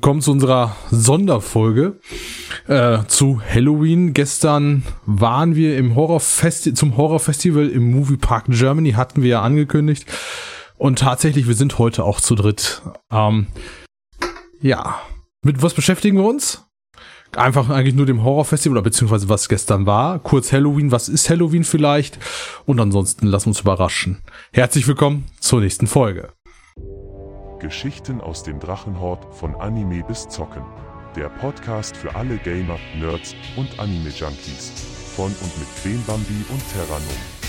willkommen zu unserer Sonderfolge äh, zu Halloween. Gestern waren wir im Horrorfesti zum Horrorfestival im Movie Park Germany, hatten wir ja angekündigt. Und tatsächlich, wir sind heute auch zu dritt. Ähm, ja, mit was beschäftigen wir uns? Einfach eigentlich nur dem Horrorfestival beziehungsweise was gestern war. Kurz Halloween, was ist Halloween vielleicht? Und ansonsten lass uns überraschen. Herzlich willkommen zur nächsten Folge. Geschichten aus dem Drachenhort von Anime bis Zocken. Der Podcast für alle Gamer, Nerds und Anime-Junkies. Von und mit Queen Bambi und Terranum.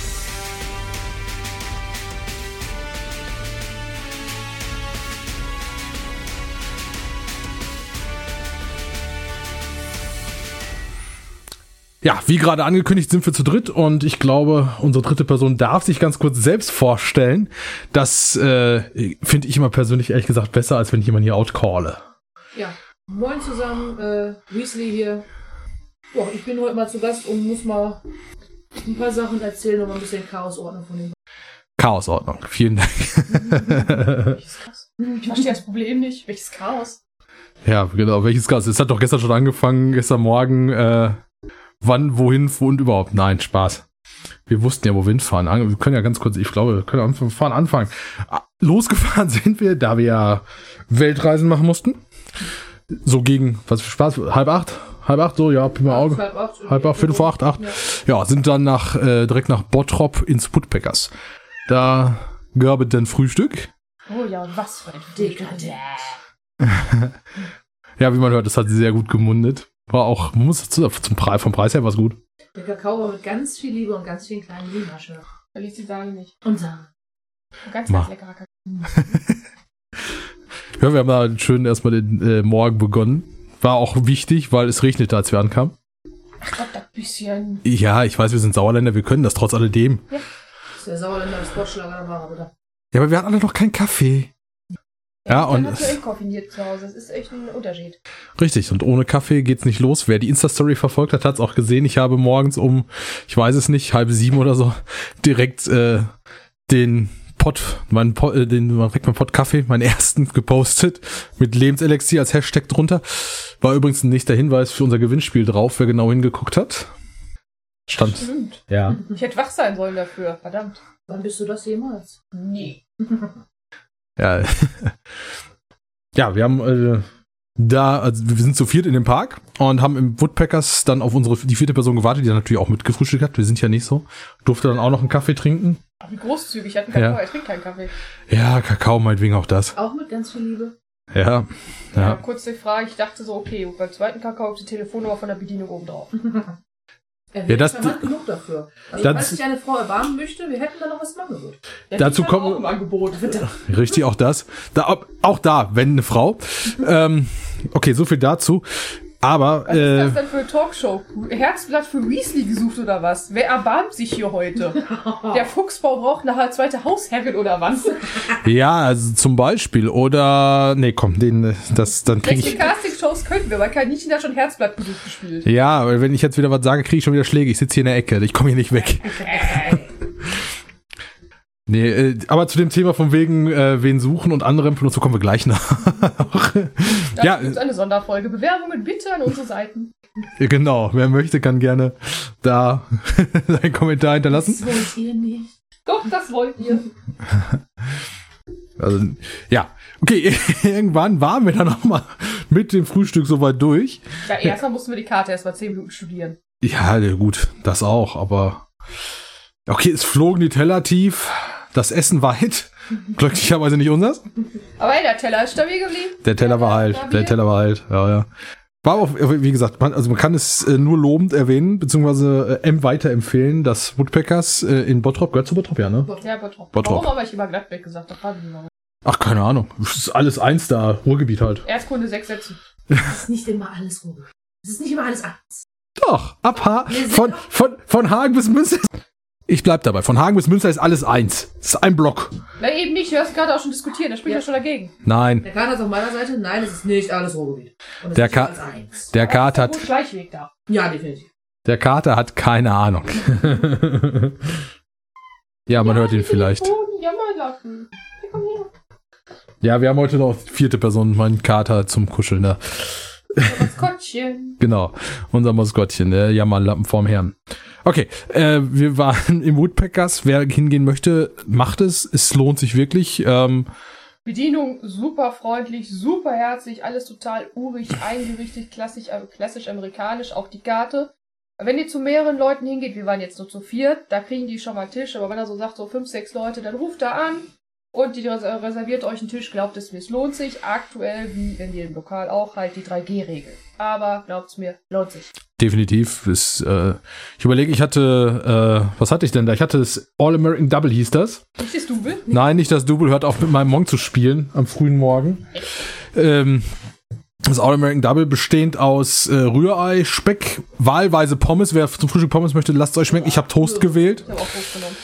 Ja, wie gerade angekündigt, sind wir zu dritt und ich glaube, unsere dritte Person darf sich ganz kurz selbst vorstellen. Das äh, finde ich immer persönlich ehrlich gesagt besser, als wenn ich jemanden hier outcalle. Ja, moin zusammen, äh, Weasley hier. Boah, ich bin heute mal zu Gast und muss mal ein paar Sachen erzählen und mal ein bisschen Chaosordnung von dem. Chaosordnung, vielen Dank. Welches Chaos? Ich verstehe das Problem nicht. Welches Chaos? ja, genau, welches Chaos? Es hat doch gestern schon angefangen, gestern Morgen, äh, wann, wohin und überhaupt. Nein, Spaß. Wir wussten ja, wo wir hinfahren. Wir können ja ganz kurz, ich glaube, wir können am fahren anfangen. Ah, Losgefahren sind wir, da wir ja Weltreisen machen mussten. So gegen, was für Spaß, halb acht? Halb acht, so, ja, Pi mal Auge. Halb acht. Halb acht, Viertel vor acht, acht. Ja. Ja, sind dann nach, äh, direkt nach Bottrop ins Woodpeckers. Da gab es dann Frühstück. Oh ja, was für ein Dekadent. Ja, wie man hört, das hat sehr gut gemundet. War auch, man muss dazu, zum Preis, vom Preis her war es gut. Der Kakao war mit ganz viel Liebe und ganz vielen kleinen Limasche. Weil ich sie sagen nicht. Und Sahne. Ganz, Ma. ganz leckerer Kakao. Ja, wir haben da schön erstmal den äh, Morgen begonnen. War auch wichtig, weil es regnete, als wir ankamen. Ach Gott, das bisschen. Ja, ich weiß, wir sind Sauerländer, wir können das trotz alledem. Das ist der Sauerländer des Sportschlager war, oder? Ja, aber wir hatten alle noch keinen Kaffee. Ja, und Dann eh koffiniert zu Hause. Das ist echt ein Unterschied. richtig, und ohne Kaffee geht's nicht los. Wer die Insta-Story verfolgt hat, hat's auch gesehen. Ich habe morgens um, ich weiß es nicht, halb sieben oder so, direkt äh, den Pot, meinen Pot, äh, den direkt meinen Pot Kaffee, meinen ersten gepostet, mit Lebenselixier als Hashtag drunter. War übrigens ein nächster Hinweis für unser Gewinnspiel drauf, wer genau hingeguckt hat. Stand. Stimmt. Ja. Ich hätte wach sein sollen dafür. Verdammt. Wann bist du das jemals? Nee. Ja, ja wir haben äh, da, also wir sind zu viert in dem Park und haben im Woodpeckers dann auf unsere die vierte Person gewartet, die dann natürlich auch mitgefrühstückt hat. Wir sind ja nicht so. Durfte dann auch noch einen Kaffee trinken. Ach, wie großzügig. Ich hatte keinen Ja. Kakao. Ich trinke keinen Kaffee. Ja, Kakao meinetwegen auch das. Auch mit ganz viel Liebe. Ja, Ja. ja. kurz die Frage. Ich dachte so, okay, beim zweiten Kakao ist die Telefonnummer von der Bedienung oben drauf. Er Ja, das- genug dafür. Also, das- falls sich eine Frau erbarmen möchte, wir hätten da noch was im Angebot. Ja, Dazu kommen- auch im Angebot. Richtig, auch das. Da, auch da, wenn eine Frau. ähm, okay, so viel dazu. Aber Was ist äh, das denn für eine Talkshow? Herzblatt für Weasley gesucht oder was? Wer erbarmt sich hier heute? Der Fuchsbau braucht eine zweite Hausherrin oder was? ja, also zum Beispiel oder nee, komm, den das dann kriege Welche ich. Castingshows könnten wir? Weil kein Nichten hat schon Herzblatt gesucht gespielt. Ja, weil wenn ich jetzt wieder was sage, kriege ich schon wieder Schläge. Ich sitze hier in der Ecke. Ich komme hier nicht weg. Nee, äh, aber zu dem Thema von wegen äh, wen suchen und andere Empfehlungen, kommen wir gleich nach. Dazu Ja, gibt's eine Sonderfolge. Bewerbungen bitte an unsere Seiten. genau. Wer möchte, kann gerne da seinen Kommentar hinterlassen. Das wollt ihr nicht. Doch, das wollt ihr. Also, ja. Okay, irgendwann waren wir dann auch mal mit dem Frühstück soweit durch. Ja, erstmal mussten wir die Karte erst mal 10 Minuten studieren. Ja, gut, das auch, aber okay, es flogen die Teller tief, das Essen weit. Glücklicherweise nicht unseres. Aber hey, der Teller ist stabil geblieben. Der Teller war halt, der Teller war halt, ja, ja. War auch, wie gesagt, man, also man kann es äh, nur lobend erwähnen, beziehungsweise äh, M weiterempfehlen, dass Woodpeckers äh, in Bottrop, gehört zu Bottrop, ja, ne? Ja, Bottrop. Bottrop. Warum habe ich immer Gladbeck gesagt? Da fragen wir mal. Ach, keine Ahnung. Es ist alles eins da, Ruhrgebiet halt. Erstkunde sechs Sätze. Es ist nicht immer alles Ruhe. Es ist nicht immer alles eins. Doch, ab ha von, von, von Hagen bis Münster. Ich bleib dabei, von Hagen bis Münster ist alles eins. Es ist ein Block. Na eben nicht, du hast gerade auch schon diskutiert, da spricht Ja. er schon dagegen. Nein, Der Kater ist auf meiner Seite. Nein, es ist nicht alles Ruhrgebiet. Und es Der ist Ka- der Kater hat, Schleichweg da. Ja, definitiv. der Kater hat keine Ahnung. ja, man hört ihn vielleicht. Boden. Ja, wir haben heute noch vierte Person, mein Kater zum Kuscheln. Da. Maskottchen. Genau, unser Maskottchen, der Jammerlappen vorm Herrn. Okay, äh, wir waren im Woodpeckers. Wer hingehen möchte, macht es. Es lohnt sich wirklich. Ähm, Bedienung super freundlich, super herzlich, alles total urig eingerichtet, klassisch, äh, klassisch amerikanisch, auch die Karte. Wenn ihr zu mehreren Leuten hingeht, wir waren jetzt nur zu viert, da kriegen die schon mal Tisch, aber wenn er so sagt, so fünf, sechs Leute, dann ruft er an und die res- reserviert euch einen Tisch, glaubt es mir, es lohnt sich. Aktuell, wie in jedem Lokal auch, halt die 3G-Regel. Aber glaubt's mir, lohnt sich. definitiv. Ist, äh, ich überlege, ich hatte, äh, was hatte ich denn da? Ich hatte das All-American Double hieß das. Nicht das Double? Nein, nicht das Double, hört auf mit meinem Monk zu spielen am frühen Morgen. Ähm, das All-American Double bestehend aus äh, Rührei, Speck, wahlweise Pommes. Wer zum Frühstück Pommes möchte, lasst es euch schmecken. Ich habe Toast gewählt. Ich habe auch Toast genommen.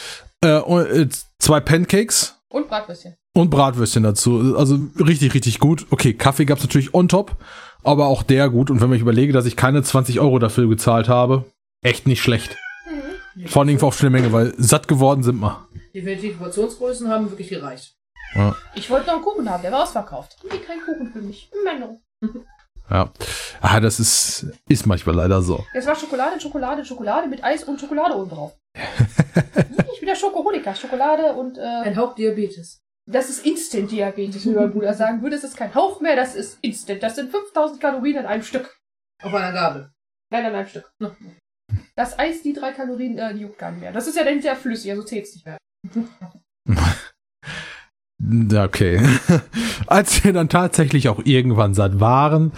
Äh, und, äh, zwei Pancakes Und Bratwürstchen. und Bratwürstchen dazu. Also richtig, richtig gut. Okay, Kaffee gab's natürlich on top, aber auch der gut. Und wenn ich überlege, dass ich keine 20 Euro dafür gezahlt habe, echt nicht schlecht. Vor allem auf eine Menge, weil satt geworden sind wir. Die Portionsgrößen haben wirklich gereicht. Ja. Ich wollte noch einen Kuchen haben, der war ausverkauft. Nee, kein Kuchen für mich. Menno. ja. Ah, das ist, ist manchmal leider so. Es war Schokolade, Schokolade, Schokolade mit Eis und Schokolade oben drauf. ich bin der Schokoholiker. Schokolade und äh, Ein Hauch Diabetes. das ist Instant-Diabetes, wie mein Bruder sagen würde. Das ist kein Hauch mehr, das ist Instant. Das sind 5000 Kalorien in einem Stück. Auf einer Gabel. Nein, in einem Stück. Das Eis, die drei Kalorien, äh, die juckt gar nicht mehr. Das ist ja dann sehr flüssig, also zählt's nicht mehr. Ja, Okay. Als wir dann tatsächlich auch irgendwann satt waren,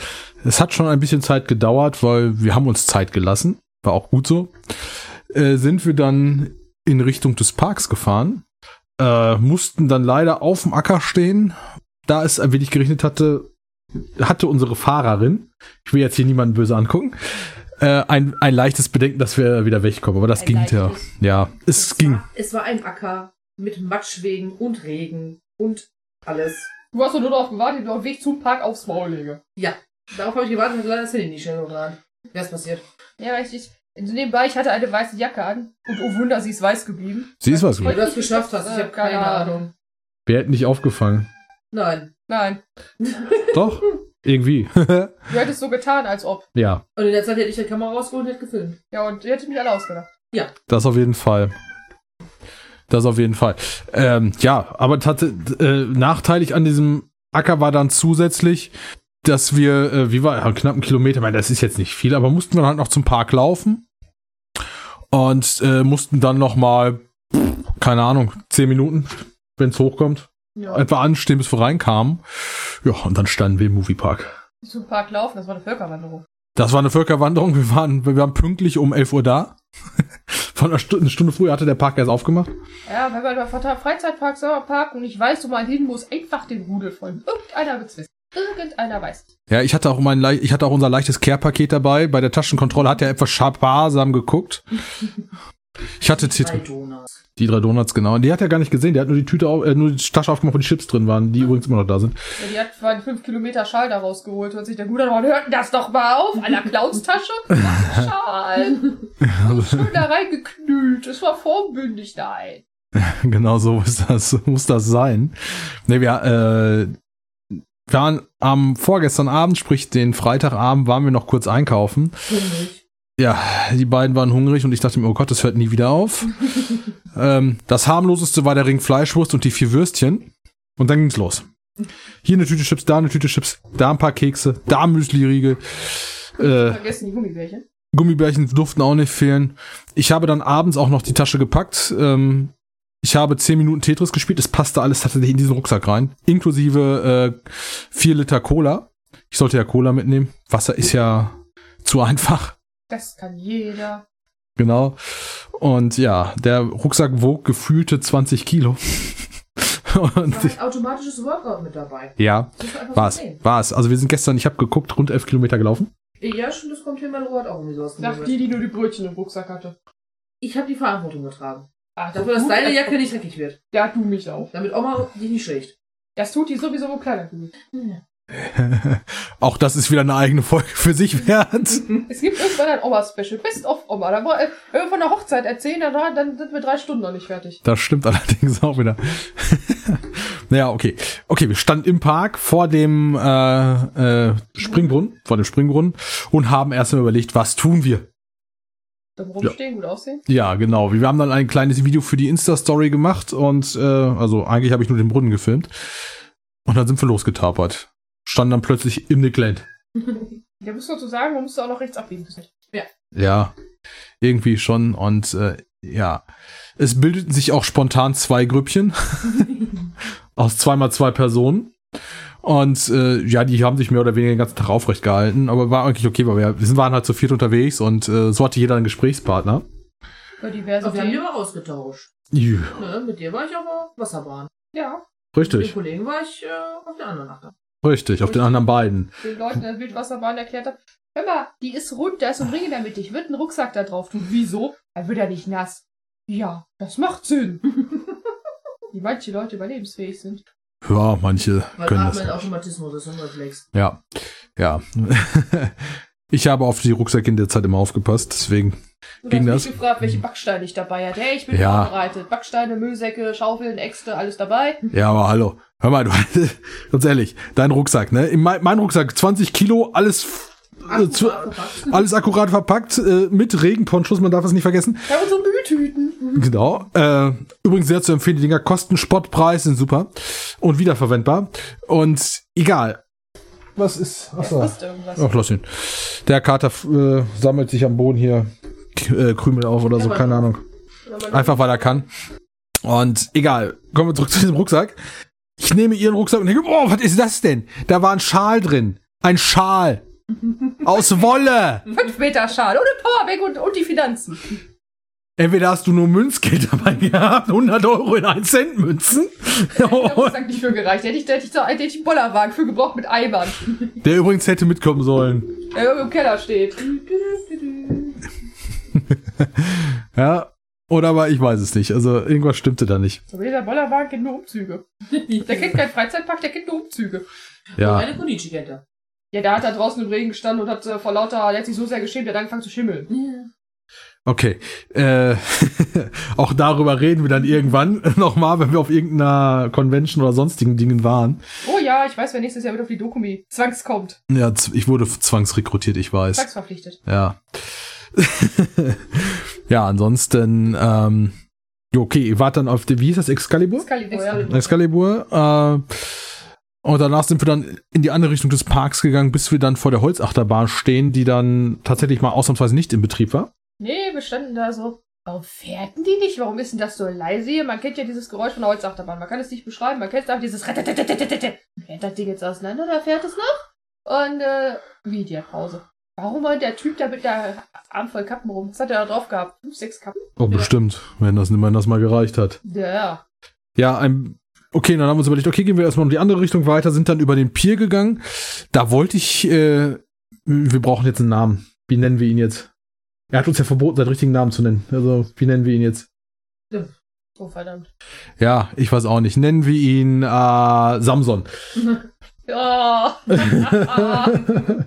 es hat schon ein bisschen Zeit gedauert, weil wir haben uns Zeit gelassen, war auch gut so, äh, sind wir dann in Richtung des Parks gefahren, äh, mussten dann leider auf dem Acker stehen, da es ein wenig geregnet hatte, hatte unsere Fahrerin, ich will jetzt hier niemanden böse angucken, äh, ein, ein leichtes Bedenken, dass wir wieder wegkommen, aber das Ein ging ja. leichtes. Ja, es ging. War, es war ein Acker mit Matschwegen und Regen und alles. Du hast doch nur darauf gewartet, dass ich auf dem Weg zum Park aufs Maul lege. Ja, darauf habe ich gewartet und hatte leider das Handy nicht schnell hochgeladen. Wer ist passiert? Ja, richtig. Nebenbei, ich hatte eine weiße Jacke an. Und oh Wunder, sie ist weiß geblieben. Sie ist was Wie gut. du das geschafft hast, ich habe keine Ahnung. Wer hätte nicht aufgefangen? Nein. Nein. Doch, irgendwie. Du hättest so getan, als ob. ja, Und in der Zeit hätte ich die Kamera rausgeholt und hätte gefilmt. Ja, und ihr hättet mich alle ausgedacht. das auf jeden Fall. Das auf jeden Fall. Ähm, ja, aber tatsächlich äh, nachteilig an diesem Acker war dann zusätzlich, dass wir, äh, wie war, ja, knapp einen Kilometer, meine, das ist jetzt nicht viel, aber mussten wir halt noch zum Park laufen und äh, mussten dann noch mal, keine Ahnung, zehn Minuten, wenn es hochkommt, Ja. etwa anstehen, bis wir reinkamen. Ja, und dann standen wir im Moviepark. Zum Park laufen, das war eine Völkerwanderung. Das war eine Völkerwanderung. Wir waren, wir waren pünktlich um 11 Uhr da. Von einer Stunde, eine Stunde früher hatte der Park erst aufgemacht. Ja, wenn man über Vater- Freizeitpark, Sommerpark und ich weiß, wo man hin muss, einfach den Rudel folgen. Irgendeiner wird's wissen. Irgendeiner weiß. Ja, ich hatte auch mein, ich hatte auch unser leichtes Care-Paket dabei. Bei der Taschenkontrolle hat er etwas sparsam geguckt. Ich hatte Drei Zit Donuts. Die drei Donuts, genau. Und die hat er gar nicht gesehen. Der hat nur die Tüte, auf, äh, nur die Tasche aufgemacht, wo die Chips drin waren, die übrigens immer noch da sind. Ja, die hat einen 5 Kilometer Schal da rausgeholt und sich der Guter noch, hört das doch mal auf, einer Clownstasche. Schal. Schön da reingeknüllt. Es war vorbündig, nein. genau so muss das, muss das sein. Ne, wir, äh, waren am vorgestern Abend, sprich den Freitagabend, waren wir noch kurz einkaufen. Hungrig. Ja, die beiden waren hungrig und ich dachte mir, oh Gott, das hört nie wieder auf. ähm, das harmloseste war der Ring Fleischwurst und die vier Würstchen. Und dann ging's los. Hier eine Tüte Chips, da eine Tüte Chips, da ein paar Kekse, da Müsli-Riegel. Äh, Vergessen die Gummibärchen. Gummibärchen durften auch nicht fehlen. Ich habe dann abends auch noch die Tasche gepackt. Ähm, ich habe zehn Minuten Tetris gespielt. Es passte alles tatsächlich in diesen Rucksack rein. Inklusive äh, vier Liter Cola. Ich sollte ja Cola mitnehmen. Wasser ist ja zu einfach. Das kann jeder. Genau. Und ja, der Rucksack wog gefühlte 20 Kilo. Und War ein automatisches Workout mit dabei. ja, Das muss man einfach war so es. War es. Also wir sind gestern, ich habe geguckt, rund 11 Kilometer gelaufen. Ja, schon, das kommt hin, mein Robert auch irgendwie sowas Nach die, die nur die Brötchen im Rucksack hatte. Ich habe die Verantwortung getragen. Ach, Dafür, dass deine Jacke nicht dreckig wird. Ja, du mich auch. Damit Oma dich nicht schlägt. Das tut die sowieso wo kleiner wird. Auch das ist wieder eine eigene Folge für sich wert. Es gibt irgendwann ein Oma-Special. Best of Oma. Da war, äh, wenn wir von der Hochzeit erzählen, dann, dann sind wir drei Stunden noch nicht fertig. Das stimmt allerdings auch wieder. Naja, okay. Okay, wir standen im Park vor dem äh, äh, Springbrunnen, vor dem Springbrunnen und haben erstmal überlegt, was tun wir? Da rumstehen, gut aussehen. Ja, genau. Wir haben dann ein kleines Video für die Insta-Story gemacht und äh, also eigentlich habe ich nur den Brunnen gefilmt. Und dann sind wir losgetapert. Standen dann plötzlich im Nickland. Ja, müssen wir zu sagen, man musste auch noch rechts abbiegen. Ja, irgendwie schon. Und äh, ja, es bildeten sich auch spontan zwei Grüppchen aus zweimal zwei Personen. Und äh, ja, die haben sich mehr oder weniger den ganzen Tag aufrecht gehalten, aber war eigentlich okay, weil wir, wir sind- waren halt zu viert unterwegs und äh, so hatte jeder einen Gesprächspartner. Über diverse Aber die Themen. aber ausgetauscht. Ja, Ne? Mit dir war ich auf der Wasserbahn. Ja, Mit den richtig, Kollegen war ich äh, auf der anderen Achterbahn. Richtig, auf den anderen beiden. den Leuten der Wildwasserbahn erklärt habe, hör mal, die ist rund, da ist ein Ring in der Mitte, ich würde einen Rucksack da drauf tun. Wieso? Er wird ja nicht nass. Ja, das macht Sinn. Wie manche Leute überlebensfähig sind. Ja, manche Weil können das. Atmen Automatismus ist ein Reflex. Ja, ja. ich habe auf die Rucksäcke in der Zeit immer aufgepasst, deswegen. Du Ging hast das? mich gefragt, welche Backsteine ich dabei hatte. Hey, ich bin Ja. vorbereitet. Backsteine, Müllsäcke, Schaufeln, Äxte, alles dabei. Ja, aber hallo. Hör mal, du, ganz ehrlich, dein Rucksack, ne? In mein, mein Rucksack, 20 Kilo, alles, äh, zu, Akkurat verpackt. alles akkurat verpackt, äh, mit Regenponchos, man darf es nicht vergessen. Ja, und so Mülltüten. Genau. Äh, übrigens sehr zu empfehlen, die Dinger kosten Spottpreis, sind super und wiederverwendbar. Und egal. Was ist? Achso. Ach, lass ihn. Der Kater äh, sammelt sich am Boden hier Krümel auf oder so, keine Ahnung. Einfach weil er kann. Und egal, kommen wir zurück zu diesem Rucksack. Ich nehme ihren Rucksack und denke, oh, was ist das denn? Da war ein Schal drin. Ein Schal. Aus Wolle. Fünf Meter Schal, ohne Powerbank und, und die Finanzen. Entweder hast du nur Münzgeld dabei gehabt, 100 Euro in 1 Cent Münzen. Der Rucksack nicht für gereicht. Hätte ich, hätte ich, so- hätte ich einen Bollerwagen für gebraucht mit Eimern, Der übrigens hätte mitkommen sollen. der irgendwo im Keller steht. Ja. Oder aber ich weiß es nicht. Also irgendwas stimmte da nicht. So, dieser Bollerwagen kennt nur Umzüge. Der kennt keinen Freizeitpark, der kennt nur Umzüge. Ja. Meine Konichi kennt er. Ja, der hat da draußen im Regen gestanden und hat äh, vor lauter, der hat sich so sehr geschämt, der hat angefangen zu schimmeln. Okay. Äh, auch darüber reden wir dann irgendwann nochmal, wenn wir auf irgendeiner Convention oder sonstigen Dingen waren. Oh ja, ich weiß, wer nächstes Jahr wieder auf die Dokumi zwangs kommt. Ja, ich wurde zwangsrekrutiert, ich weiß. Zwangsverpflichtet. Ja. ja, ansonsten, ähm, okay, ihr wart dann auf der, wie hieß das, Excalibur? Excalibur, ja. Excalibur. Äh, und danach sind wir dann in die andere Richtung des Parks gegangen, bis wir dann vor der Holzachterbahn stehen, die dann tatsächlich mal ausnahmsweise nicht in Betrieb war. Nee, wir standen da so. Warum fährten die nicht? Warum ist denn das so leise hier? Man kennt ja dieses Geräusch von der Holzachterbahn. Man kann es nicht beschreiben. Man kennt auch dieses. Fährt das Ding jetzt auseinander oder fährt es noch? Und, äh, wie, die hat Pause. Warum war der Typ da mit der Arm voll Kappen rum? Was hat er da drauf gehabt? Fünf, sechs Kappen? Oh, bestimmt, wenn das, wenn das mal gereicht hat. Ja. Ja, ein, okay, dann haben wir uns überlegt, okay, gehen wir erstmal um die andere Richtung weiter, sind dann über den Pier gegangen. Da wollte ich, äh, wir brauchen jetzt einen Namen. Wie nennen wir ihn jetzt? Er hat uns ja verboten, seinen richtigen Namen zu nennen. Also, wie nennen wir ihn jetzt? Oh, verdammt. Ja, ich weiß auch nicht. Nennen wir ihn äh, Samson. Ja.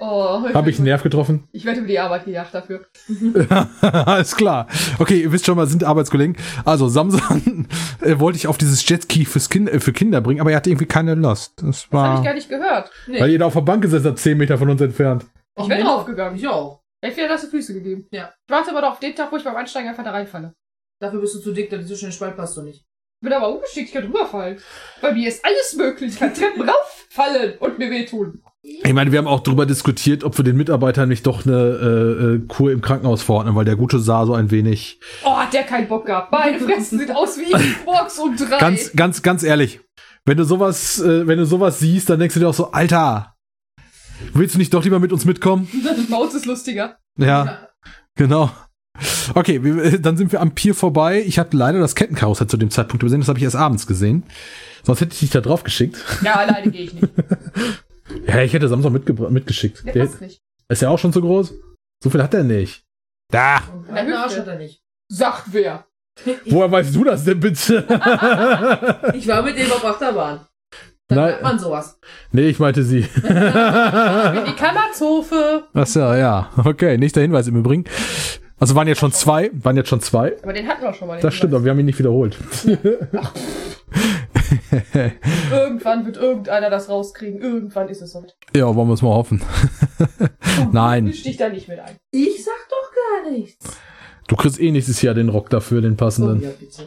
oh, Habe ich einen Nerv getroffen? Ich werde über die Arbeit gejagt dafür. Alles klar. Okay, ihr wisst schon mal, sind Arbeitskollegen. Also, Samson äh, wollte ich auf dieses Jetski fürs kind, äh, für Kinder bringen, aber er hatte irgendwie keine Lust. Das Das habe war, ich gar nicht gehört. Nee. weil ihr da auf der Bank gesessen habt, 10 Meter von uns entfernt. Ich bin draufgegangen. Ich auch. Er hat wieder nasse Füße gegeben. Ja. Ich warte aber doch auf den Tag, wo ich beim Einsteigen einfach da reinfalle. Dafür bist du zu dick, du zwischen den Spalt passt du nicht. Ich bin aber ungeschickt, ich kann rüberfallen. Bei mir ist alles möglich. Ich kann Treppen rauffallen und mir wehtun. Ich meine, wir haben auch darüber diskutiert, ob wir den Mitarbeitern nicht doch eine äh, äh, Kur im Krankenhaus verordnen, weil der Gute sah so ein wenig. Oh, hat der keinen Bock gehabt. Meine Fressen sieht aus wie Xbox um drei. Ganz, ganz, ganz ehrlich, wenn du sowas, äh, wenn du sowas siehst, dann denkst du dir auch so, Alter, willst du nicht doch lieber mit uns mitkommen? Uns ist lustiger. Ja, genau. Okay, wir, dann sind wir am Pier vorbei. Ich hatte leider das Kettenkarussell zu dem Zeitpunkt übersehen, das habe ich erst abends gesehen. Sonst hätte ich dich da drauf geschickt. Ja, alleine gehe ich nicht. Ja, ich hätte Samstag mitgebra- mitgeschickt. Der Der passt nicht. ist ja auch schon zu groß. So viel hat er nicht. Da. Einen Arsch hat er nicht. Sag wer. Woher weißt du das denn bitte? Ich war mit dem auf Achterbahn. Da Nein. man sowas. nee, ich meinte sie. In die Kammerzofe. Achso, ja. Okay, nächster Hinweis im Übrigen. Also waren jetzt schon zwei, waren jetzt schon zwei. Aber den hatten wir schon mal. den Das stimmt, aber wir haben ihn nicht wiederholt. Irgendwann wird irgendeiner das rauskriegen. Irgendwann ist es so. ja, wollen wir es mal hoffen. Nein, Ich stich da nicht mit ein. Ich sag doch gar nichts. du kriegst eh nächstes Jahr den Rock dafür, den Oh, passenden. ja, bitte.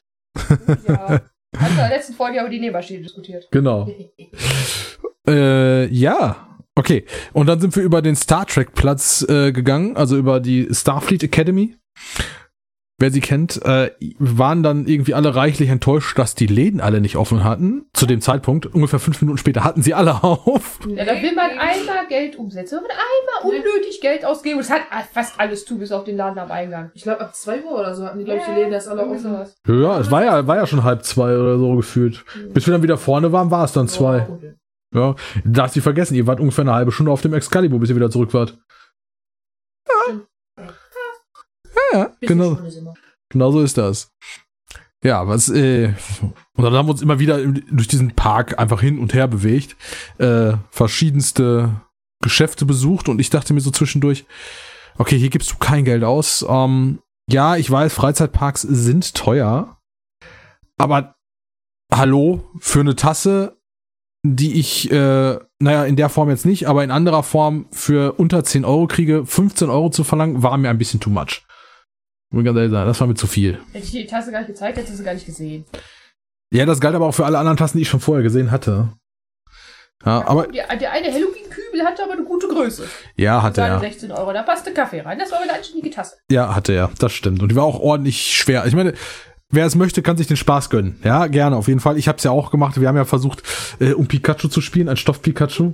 Ja. Hatten wir in der letzten Folge aber die Nähmaschine diskutiert. Genau. Äh, ja. Okay. Und dann sind wir über den Star Trek Platz äh, gegangen, also über die Starfleet Academy. Wer sie kennt, äh, waren dann irgendwie alle reichlich enttäuscht, dass die Läden alle nicht offen hatten. Zu dem Zeitpunkt, ungefähr fünf Minuten später, hatten sie alle auf. Ja, da will man einmal Geld umsetzen. Wenn man einmal unnötig Geld ausgeben. Und es hat fast alles zu, bis auf den Laden am Eingang. Ich glaube, ab 2 Uhr oder so hatten die, glaube ich, die Läden erst alle offen. Ja, es war ja, war ja schon halb zwei oder so gefühlt. Bis wir dann wieder vorne waren, war es dann zwei. Ja, darfst du vergessen, ihr wart ungefähr eine halbe Stunde auf dem Excalibur, bis ihr wieder zurück wart. Ja, ja, genau. Genau so ist das. Ja, was, äh, und dann haben wir uns immer wieder durch diesen Park einfach hin und her bewegt, äh, verschiedenste Geschäfte besucht und ich dachte mir so zwischendurch, okay, hier gibst du kein Geld aus. Ähm, ja, ich weiß, Freizeitparks sind teuer, aber hallo, für eine Tasse, die ich, äh, naja, in der Form jetzt nicht, aber in anderer Form für unter 10 Euro kriege, 15 Euro zu verlangen, war mir ein bisschen too much. Muss ganz ehrlich sagen, das war mir zu viel. Hätte ich dir die Tasse gar nicht gezeigt, hättest du sie gar nicht gesehen. Ja, das galt aber auch für alle anderen Tassen, die ich schon vorher gesehen hatte. Ja, aber Der, der eine Halloween-Kübel hatte aber eine gute Größe. ja, hatte er. 16 Euro, da passte Kaffee rein. Das war eine anständige Tasse. Ja, hatte er. Das stimmt. Und die war auch ordentlich schwer. Ich meine, wer es möchte, kann sich den Spaß gönnen. Ja, gerne, auf jeden Fall. Ich habe es ja auch gemacht. Wir haben ja versucht, äh, um Pikachu zu spielen, ein Stoff-Pikachu.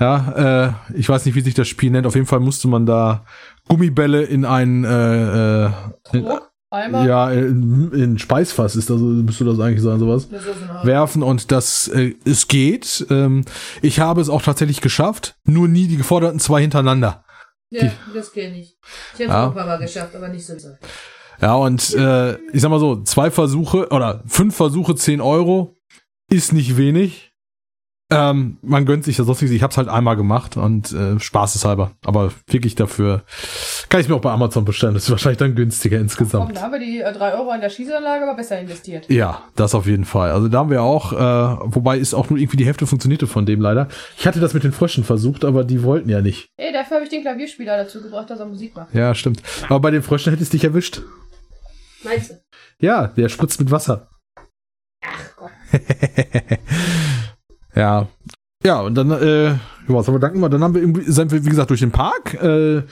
Ja, äh, ich weiß nicht, wie sich das Spiel nennt. Auf jeden Fall musste man da Gummibälle in ein äh, äh, in, ja, in, in Speisfass ist das, müsste das eigentlich sein, sowas. Werfen und das äh, es geht. Ähm, ich habe es auch tatsächlich geschafft, nur nie die geforderten zwei hintereinander. Ja, das kenne ich. Ich habe es Ja. auch ein paar Mal geschafft, aber nicht so. Ja, und äh, ich sag mal so, zwei Versuche oder fünf Versuche, zehn Euro ist nicht wenig. Ähm, man gönnt sich das sonst Ich hab's halt einmal gemacht und äh, spaßeshalber. Aber wirklich dafür kann ich mir auch bei Amazon bestellen. Das ist wahrscheinlich dann günstiger Komm, insgesamt. da haben wir die 3 Euro an der Schießanlage aber besser investiert. Ja, das auf jeden Fall. Also da haben wir auch, äh, wobei ist auch nur irgendwie die Hälfte funktionierte von dem leider. Ich hatte das mit den Fröschen versucht, aber die wollten ja nicht. Ey, dafür habe ich den Klavierspieler dazu gebracht, dass er Musik macht. Ja, stimmt. Aber bei den Fröschen hätte es dich erwischt. Meinst du? Ja, der spritzt mit Wasser. Ach Gott. ja. Ja, und dann, äh, was haben wir danken wir? Dann haben wir, irgendwie- sind wir, wie gesagt, durch den Park. Äh, äh,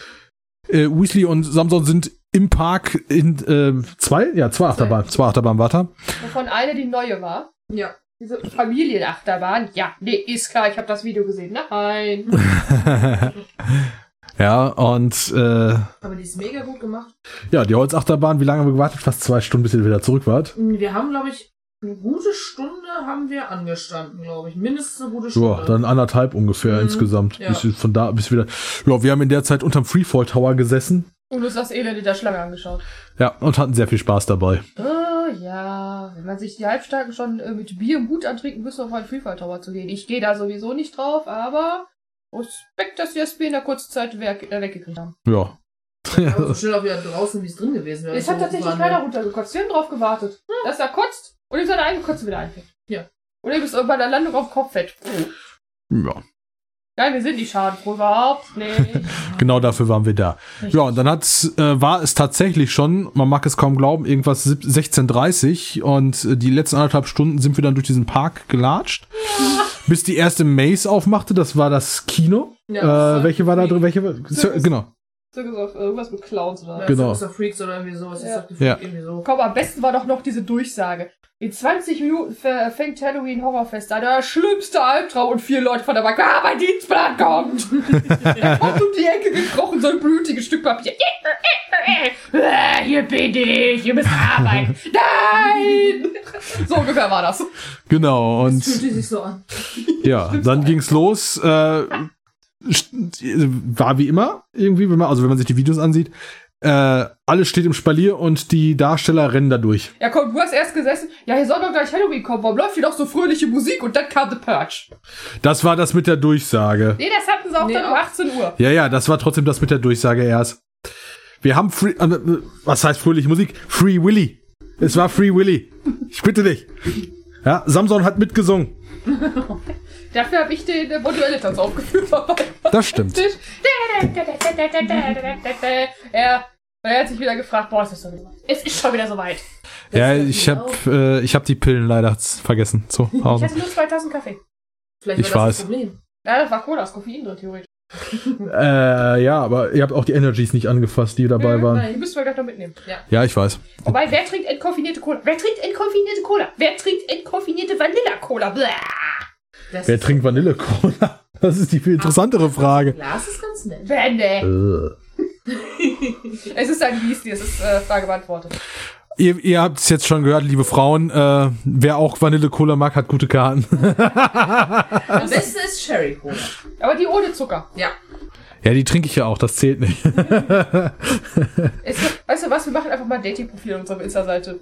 Weasley und Samson sind im Park in äh, zwei, ja, zwei Achterbahnen, zwei Achterbahnen weiter. Wovon eine die neue war. Ja. Diese Familienachterbahn. Ja, nee, ist klar, ich habe das Video gesehen. Nein. ja, und äh, Aber die ist mega gut gemacht. ja, die Holzachterbahn, wie lange haben wir gewartet? Fast zwei Stunden, bis ihr wieder zurück wart. Wir haben, glaube ich, eine gute Stunde haben wir angestanden, glaube ich. Mindestens eine gute Stunde. Ja, dann anderthalb ungefähr Mhm, insgesamt. ja. Bis wir von da bis wieder. Ja, wir haben in der Zeit unterm Freefall Tower gesessen. Und uns das Elend in der Schlange angeschaut. Ja, und hatten sehr viel Spaß dabei. Oh ja, wenn man sich die Halbstarken schon äh, mit Bier und Mut antrinken müsste, auf einen Freefall Tower zu gehen. Ich gehe da sowieso nicht drauf, aber Respekt, dass wir das Bier in der kurzen Zeit weg, äh, weggekriegt haben. Ja. Aber so schnell auch wieder draußen, wie es drin gewesen wäre. Es hat So tatsächlich waren keiner runtergekotzt. Wir haben drauf gewartet, dass er kotzt und ihm seine eigene Kotze wieder einfängt. Ja. Oder ihm ist bei der Landung auf dem Kopf fett. Ja. Nein, wir sind nicht schadenfroh, überhaupt nicht. Genau dafür waren wir da. Ja, und dann hat's, äh, war es tatsächlich schon, man mag es kaum glauben, irgendwas sieb- 16.30 und äh, die letzten anderthalb Stunden sind wir dann durch diesen Park gelatscht. Bis die erste Maze aufmachte, das war das Kino. Ja, äh, welche war da drin? Welche? war- Circus. Genau. So gesagt, irgendwas mit Clowns oder Ja, Genau. Sinister Freaks oder irgendwie sowas. Ja. Ja. irgendwie so. Komm, am besten war doch noch diese Durchsage. In 20 Minuten fängt Halloween Horrorfest an. Der schlimmste Albtraum und vier Leute von der Bank. Ah, mein Dienstplan kommt! er kommt um die Ecke gekrochen, so ein blutiges Stück Papier. Hier bin ich, ihr müsst arbeiten. Nein! So ungefähr war das. Genau. Und Das fühlte sich so an. ja, dann ging's los. Äh, war wie immer irgendwie, wenn man, also wenn man sich die Videos ansieht, äh, alles steht im Spalier und die Darsteller rennen da durch. Ja, komm, du hast erst gesessen. Ja, hier soll doch gleich Halloween kommen. Warum läuft hier doch so fröhliche Musik? Und dann kam The Purge. Das war das mit der Durchsage. Nee, das hatten sie auch Nee, dann um auch- 18 Uhr. Ja, ja, das war trotzdem das mit der Durchsage erst. Wir haben Free, äh, was heißt fröhliche Musik? Free Willy. Es war Free Willy. Ich bitte dich. Ja, Samson hat mitgesungen. Dafür habe ich den äh, manuelle Tanz aufgeführt. Das stimmt. er, er hat sich wieder gefragt, boah, es ist, schon wieder, es ist schon wieder soweit. Ja, ich habe äh, ich hab die Pillen leider vergessen zu Ich Hause. hatte nur zwei Tassen Kaffee. Vielleicht Ich war weiß. das das Problem. Ja, das war Cola, das Koffein drin, theoretisch. Äh, ja, aber ihr habt auch die Energies nicht angefasst, die dabei Mhm, waren. nein. Die müssen wir gleich noch mitnehmen. Ja. Ja, ich weiß. Wobei, wer trinkt entkoffinierte Cola? Wer trinkt entkoffinierte Cola? Wer trinkt entkoffinierte Vanilla-Cola? Wer trinkt Vanille-Cola? Das ist die viel interessantere Frage. Glas ist ganz nett. Wer, ne? Äh. Es ist ein Beastie, es ist äh, Frage beantwortet. Ihr, ihr habt es jetzt schon gehört, liebe Frauen. Äh, wer auch Vanille-Cola mag, hat gute Karten. Am besten ist Sherry Cola. Aber die ohne Zucker. Ja. ja, die trinke ich ja auch, das zählt nicht. Es, weißt du was, wir machen einfach mal ein Dating-Profil auf unserer Insta-Seite.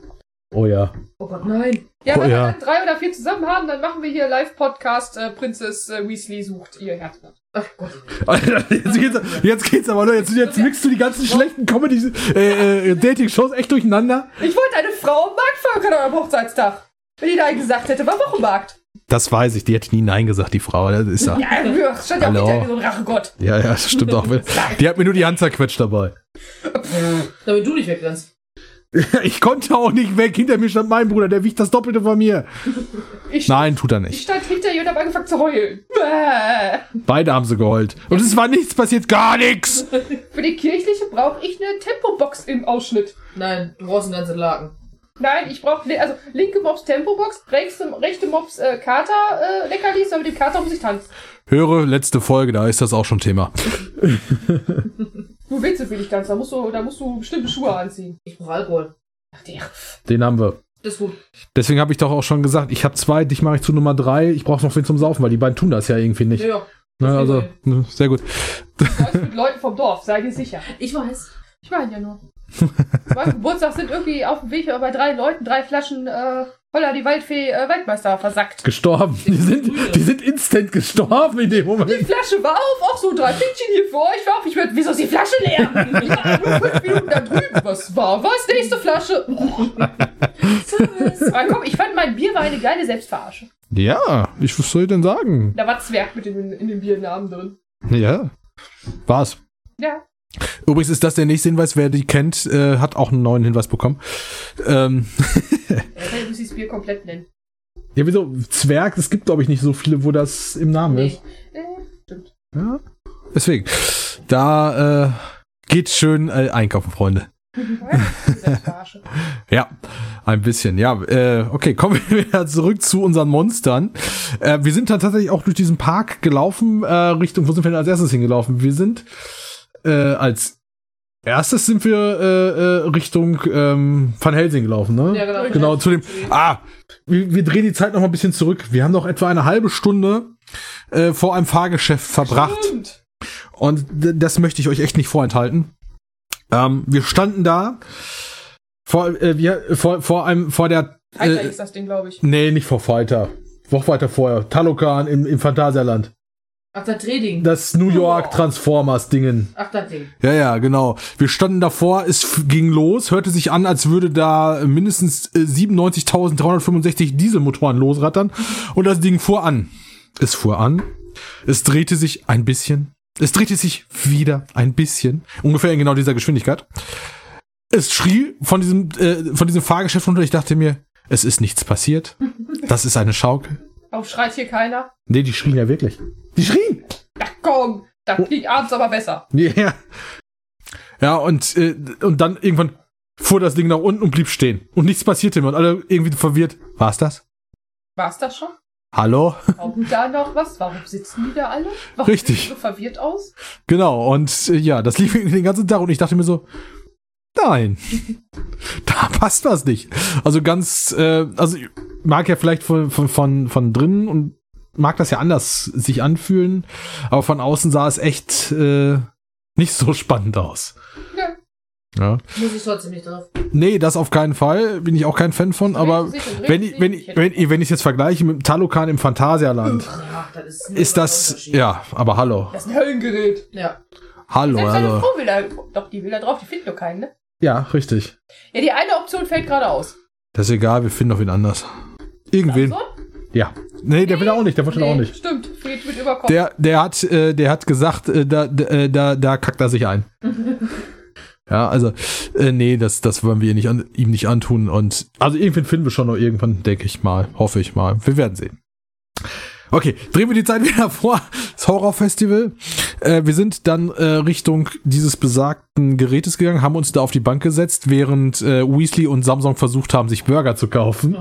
Oh ja. Oh Gott, nein. Ja, Oh, wenn ja. wir dann drei oder vier zusammen haben, dann machen wir hier Live-Podcast äh, Prinzess äh, Weasley sucht ihr Herzblatt. Ach Gott. Alter, jetzt, geht's, jetzt geht's aber nur, jetzt, jetzt mixt du die ganzen schlechten Comedy, äh, äh, Dating-Shows echt durcheinander. Ich wollte eine Frau am Markt verankern am Hochzeitstag. Wenn die Nein gesagt hätte, war Wochenmarkt. Das weiß ich, die hätte nie Nein gesagt, die Frau. Das ist ja. Ja, ja stand ja auch so ein Rachegott. Ja, ja, das stimmt auch. Die hat mir nur die Hand zerquetscht dabei. Damit du nicht wegrennst. Ich konnte auch nicht weg. Hinter mir stand mein Bruder, der wiegt das Doppelte von mir. Ich, Nein, tut er ich nicht. stand hinter ihr und hab angefangen zu heulen. Beide haben sie geheult. Und es war nichts passiert, gar nichts. Für die kirchliche brauche ich eine Tempobox im Ausschnitt. Nein, du brauchst einen ganzen Laken. Nein, ich brauche also linke Mops Tempobox, rechte, rechte Mops äh, Kater äh, Leckerlis, aber mit dem Kater muss ich tanzen. Höre letzte Folge, da ist das auch schon Thema. Du willst so viel ich tanzen, da musst du, da musst du bestimmte Schuhe anziehen. Ich brauche Alkohol. Ach, der. Den haben wir. Das ist gut. Deswegen habe ich doch auch schon gesagt, ich habe zwei, dich mache ich zu Nummer drei. Ich brauche noch wen zum Saufen, weil die beiden tun das ja irgendwie nicht. Ja, ja. Ne, also, ne, sehr gut. Was mit Leuten vom Dorf, sei dir sicher. Ich weiß. Ich meine ja nur. Mein Geburtstag sind irgendwie auf dem Weg bei drei Leuten drei Flaschen äh, Holla die Waldfee äh, Waldmeister versackt. Gestorben. Die sind, die sind instant gestorben in dem Die Moment. Flasche war auf, auch so drei Pünktchen hier für euch. War auf, ich werd, wieso ist die Flasche leer? Ich war nur fünf Minuten da drüben. Was war? Was? Nächste Flasche. Aber komm, ich fand mein Bier war eine geile Selbstverarsche. Ja, ich, was soll ich denn sagen? Da war Zwerg mit in, in den Biernamen drin. Ja. War's. Ja. Übrigens ist das der nächste Hinweis, wer die kennt, äh, hat auch einen neuen Hinweis bekommen. Ähm, ja das Bier komplett nennen. ja, wieso? Zwerg, es gibt, glaube ich, nicht so viele, wo das im Namen Nee. ist. Äh, stimmt. Ja. Deswegen. Da äh, geht schön äh, einkaufen, Freunde. Ja, ein bisschen. Ja, äh, okay, kommen wir wieder zurück zu unseren Monstern. Äh, wir sind tatsächlich auch durch diesen Park gelaufen, äh, Richtung, wo sind wir denn als erstes hingelaufen? Wir sind äh, als erstes sind wir äh, äh, Richtung ähm, Van Helsing gelaufen, ne? Ja, genau. Genau, zu dem. Ah, wir, wir drehen die Zeit noch mal ein bisschen zurück. Wir haben noch etwa eine halbe Stunde äh, vor einem Fahrgeschäft verbracht. Stimmt. Und das möchte ich euch echt nicht vorenthalten. Ähm, wir standen da vor, äh, wir, vor, vor einem, vor der, Alter äh, ist das Ding, glaube ich. nee, nicht vor Fighter. Noch weiter vorher. Talokan im, im Phantasialand. Ach, das Trading. Das New York Oh. Transformers Dingen. Ach, das Ding. Ja, ja, genau. Wir standen davor, es ging los, hörte sich an, als würde da mindestens äh, 97.365 Dieselmotoren losrattern und das Ding fuhr an. Es fuhr an, es drehte sich ein bisschen, es drehte sich wieder ein bisschen, ungefähr in genau dieser Geschwindigkeit. Es schrie von diesem, äh, von diesem Fahrgeschäft runter, ich dachte mir, es ist nichts passiert. Das ist eine Schaukel. Auch schreit hier keiner. Nee, die schrien ja wirklich. Die schrien! Ach komm, das klingt abends aber besser. Ja. Ja, und, äh, und dann irgendwann fuhr das Ding nach unten und blieb stehen. Und nichts passierte mehr. Und alle irgendwie verwirrt. War's das? War's das schon? Hallo? Warum da noch was? Warum sitzen die da alle? Warum Richtig. so verwirrt aus? Genau. Und äh, ja, das lief den ganzen Tag. Und ich dachte mir so, nein. da passt was nicht. Also ganz, äh, also ich mag ja vielleicht von, von, von, von drinnen und mag das ja anders sich anfühlen. Aber von außen sah es echt äh, nicht so spannend aus. Ja. Ja. Muss ich trotzdem nicht drauf. Nee, das auf keinen Fall. Bin ich auch kein Fan von. Aber wenn ich, wenn ich, wenn ich, wenn ich es jetzt vergleiche mit dem Talokan im Phantasialand, Ach, das ist, ist das, ja, aber hallo. Das ist ein Höllengerät. Ja. Hallo, Selbst deine hallo. Frau will da, doch, die will da drauf, die findet nur keinen, ne? Ja, richtig. Ja, die eine Option fällt gerade aus. Das ist egal, wir finden doch wen anders. Irgendwen. Ja. Nee, der will er auch nicht, der wollte auch nicht. Stimmt, Fred wird überkommen. Der, der hat, äh, der hat gesagt, äh, da, da, äh, da, da kackt er sich ein. ja, also, äh, nee, das, das wollen wir nicht an, ihm nicht antun. Und also irgendwann finden wir schon noch irgendwann, denke ich mal, hoffe ich mal. Wir werden sehen. Okay, drehen wir die Zeit wieder vor. Das Horrorfestival. Äh, wir sind dann äh, Richtung dieses besagten Gerätes gegangen, haben uns da auf die Bank gesetzt, während äh, Weasley und Samsung versucht haben, sich Burger zu kaufen.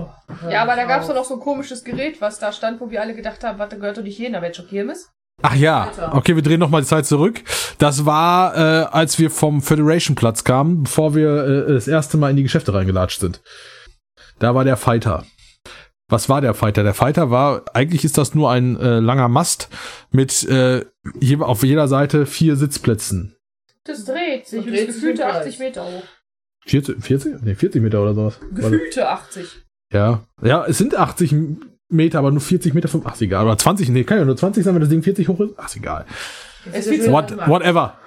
ja, aber da gab es doch noch so ein komisches Gerät, was da stand, wo wir alle gedacht haben, warte, gehört doch nicht hier in der Welcher Kirmes? Ach ja, okay, wir drehen nochmal die Zeit zurück. Das war, äh, als wir vom Federation Platz kamen, bevor wir äh, das erste Mal in die Geschäfte reingelatscht sind. Da war der Fighter. Was war der Fighter? Der Fighter war, eigentlich ist das nur ein äh, langer Mast mit äh, je, auf jeder Seite vier Sitzplätzen. Das dreht sich Und und gefühlte Kreis. 80 Meter hoch. 40, 40? Nee, 40 Meter oder sowas. Gefühlte 80. Ja. Ja, es sind 80 Meter, aber nur 40 Meter vom, ach, ist egal. Oder 20, nee, kann ja nur 20 sein, wenn das Ding 40 hoch ist. Ach, ist egal. Es ist What, whatever.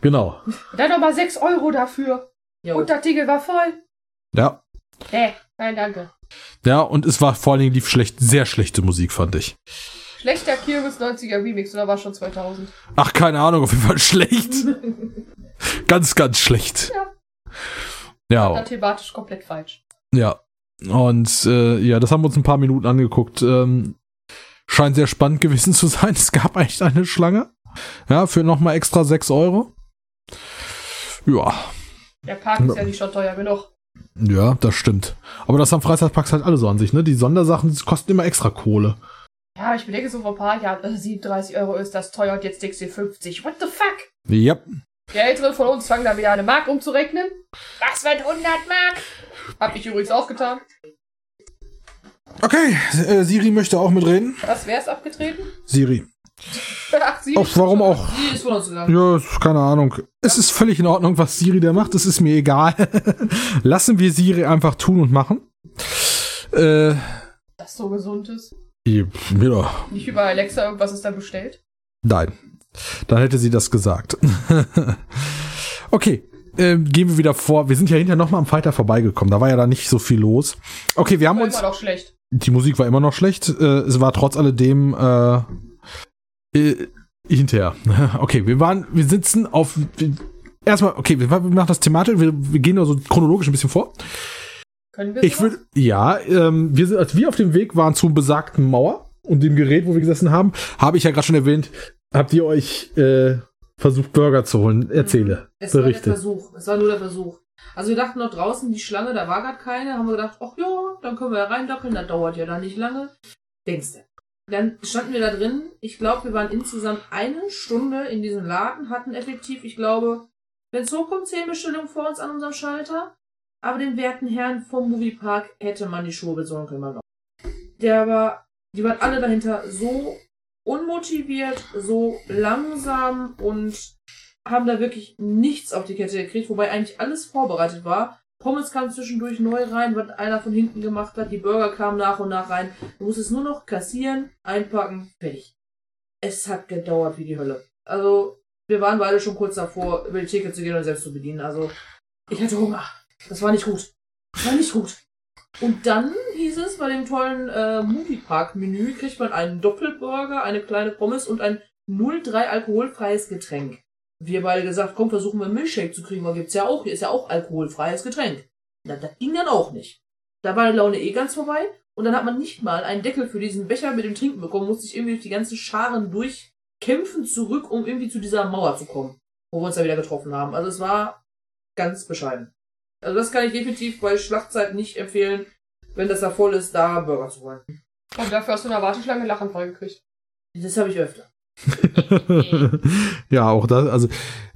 Genau. Dann nochmal 6 Euro dafür. Jo. Und das Ding war voll. Ja. Nee, nein, danke. Ja, und es war vor allen Dingen lief schlecht, sehr schlechte Musik, fand ich. Schlechter Kirmes 90er Remix, oder war schon 2000? Ach, keine Ahnung, auf jeden Fall schlecht. ganz, ganz schlecht. Ja. Ja, Dann thematisch komplett falsch. ja. Und äh, ja, das haben wir uns ein paar Minuten angeguckt. Ähm, scheint sehr spannend gewesen zu sein. Es gab eigentlich eine Schlange. Ja, für nochmal extra 6 Euro. Ja, Der Park ist ja nicht schon teuer genug. Ja, das stimmt. Aber das haben Freizeitparks halt alle so an sich, ne? Die Sondersachen kosten immer extra Kohle. Ja, ich bedenke so vor ein paar Jahren, äh, 37 Euro ist das teuer und jetzt denkst du dir 50. What the fuck? Ja. Die Älteren von uns fangen da wieder eine Mark umzurechnen. Was wird 100 Mark? Hab ich übrigens auch getan. Okay, äh, Siri möchte auch mitreden. Was wär's abgetreten? Siri. Ach. Auch warum auch? Die ist von uns gegangen. Ja, keine Ahnung. Es ist völlig in Ordnung, was Siri da macht. Es ist mir egal. Lassen wir Siri einfach tun und machen. Äh, Das so gesund ist. ja, doch. Nicht über Alexa irgendwas ist da bestellt. nein. Dann hätte sie das gesagt. okay. Äh, gehen wir wieder vor. Wir sind ja hinterher nochmal am Fighter vorbeigekommen. Da war ja da nicht so viel los. Okay, wir haben War uns. immer noch schlecht. Die Musik war immer noch schlecht. Äh, es war trotz alledem äh, äh, hinterher. Okay, wir waren, wir sitzen auf. Erstmal, okay, wir, wir machen das thematisch. Wir, wir gehen also chronologisch ein bisschen vor. Können wir Ich würde, ja, ähm, wir sind, als wir auf dem Weg waren zur besagten Mauer und dem Gerät, wo wir gesessen haben, habe ich ja gerade schon erwähnt, habt ihr euch äh, versucht, Burger zu holen? Erzähle, Es war der berichte. Versuch. Es war nur der Versuch. Also wir dachten noch draußen, die Schlange, da war gerade keine. Haben wir gedacht, ach ja, dann können wir ja reindockeln, das dauert ja dann nicht lange. Denkst du. Dann standen wir da drin. Ich glaube, wir waren insgesamt eine Stunde in diesem Laden, hatten effektiv, ich glaube, wenn es hochkommt, zehn Bestellungen vor uns an unserem Schalter. Aber den werten Herrn vom Moviepark hätte man die Schuhe besorgen können. man. Der war, die waren alle dahinter so unmotiviert, so langsam und haben da wirklich nichts auf die Kette gekriegt, wobei eigentlich alles vorbereitet war. Pommes kam zwischendurch neu rein, was einer von hinten gemacht hat. Die Burger kamen nach und nach rein. Du musstest nur noch kassieren, einpacken, fertig. Es hat gedauert wie die Hölle. Also, wir waren beide schon kurz davor, über die Theke zu gehen und selbst zu bedienen. Also, ich hatte Hunger. Das war nicht gut. Das war nicht gut. Und dann hieß es, bei dem tollen äh, Moviepark-Menü kriegt man einen Doppelburger, eine kleine Pommes und ein 03 alkoholfreies Getränk. Wir beide gesagt, komm, versuchen wir einen Milchshake zu kriegen, weil gibt's ja auch, hier ist ja auch alkoholfreies Getränk. Na, das ging dann auch nicht. Da war die Laune eh ganz vorbei und dann hat man nicht mal einen Deckel für diesen Becher mit dem Trinken bekommen, musste ich irgendwie durch die ganzen Scharen durchkämpfen zurück, um irgendwie zu dieser Mauer zu kommen, wo wir uns da wieder getroffen haben. Also es war ganz bescheiden. Also das kann ich definitiv bei Schlachtzeit nicht empfehlen, wenn das da voll ist, da Burger zu holen. Und dafür hast du in der Warteschlange Lachanfall gekriegt. Das habe ich öfter. ja, auch das, also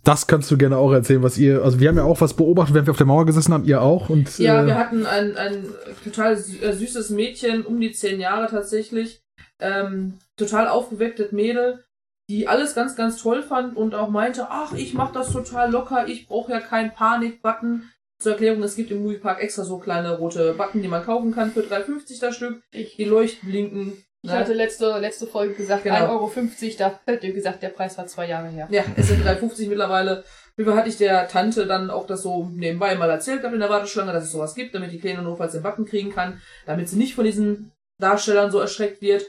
das kannst du gerne auch erzählen, was ihr, also wir haben ja auch was beobachtet, während wir auf der Mauer gesessen haben, ihr auch und Ja, äh, wir hatten ein, ein total äh, süßes Mädchen, um die zehn Jahre tatsächlich, ähm, total aufgewecktes Mädel, die alles ganz, ganz toll fand und auch meinte, ach, ich mach das total locker, ich brauche ja keinen Panik-Button. Zur Erklärung, es gibt im Moviepark extra so kleine rote Button, die man kaufen kann für 3,50 das Stück. Die leuchten, blinken, Ich hatte letzte, letzte Folge gesagt, Genau. 1,50 Euro, da hat ihr gesagt, der Preis war zwei Jahre her. Ja, es sind 3,50 mittlerweile. Viel hatte ich der Tante dann auch das so nebenbei mal erzählt in der Warteschlange, dass es sowas gibt, damit die Kleine notfalls den Button kriegen kann, damit sie nicht von diesen Darstellern so erschreckt wird.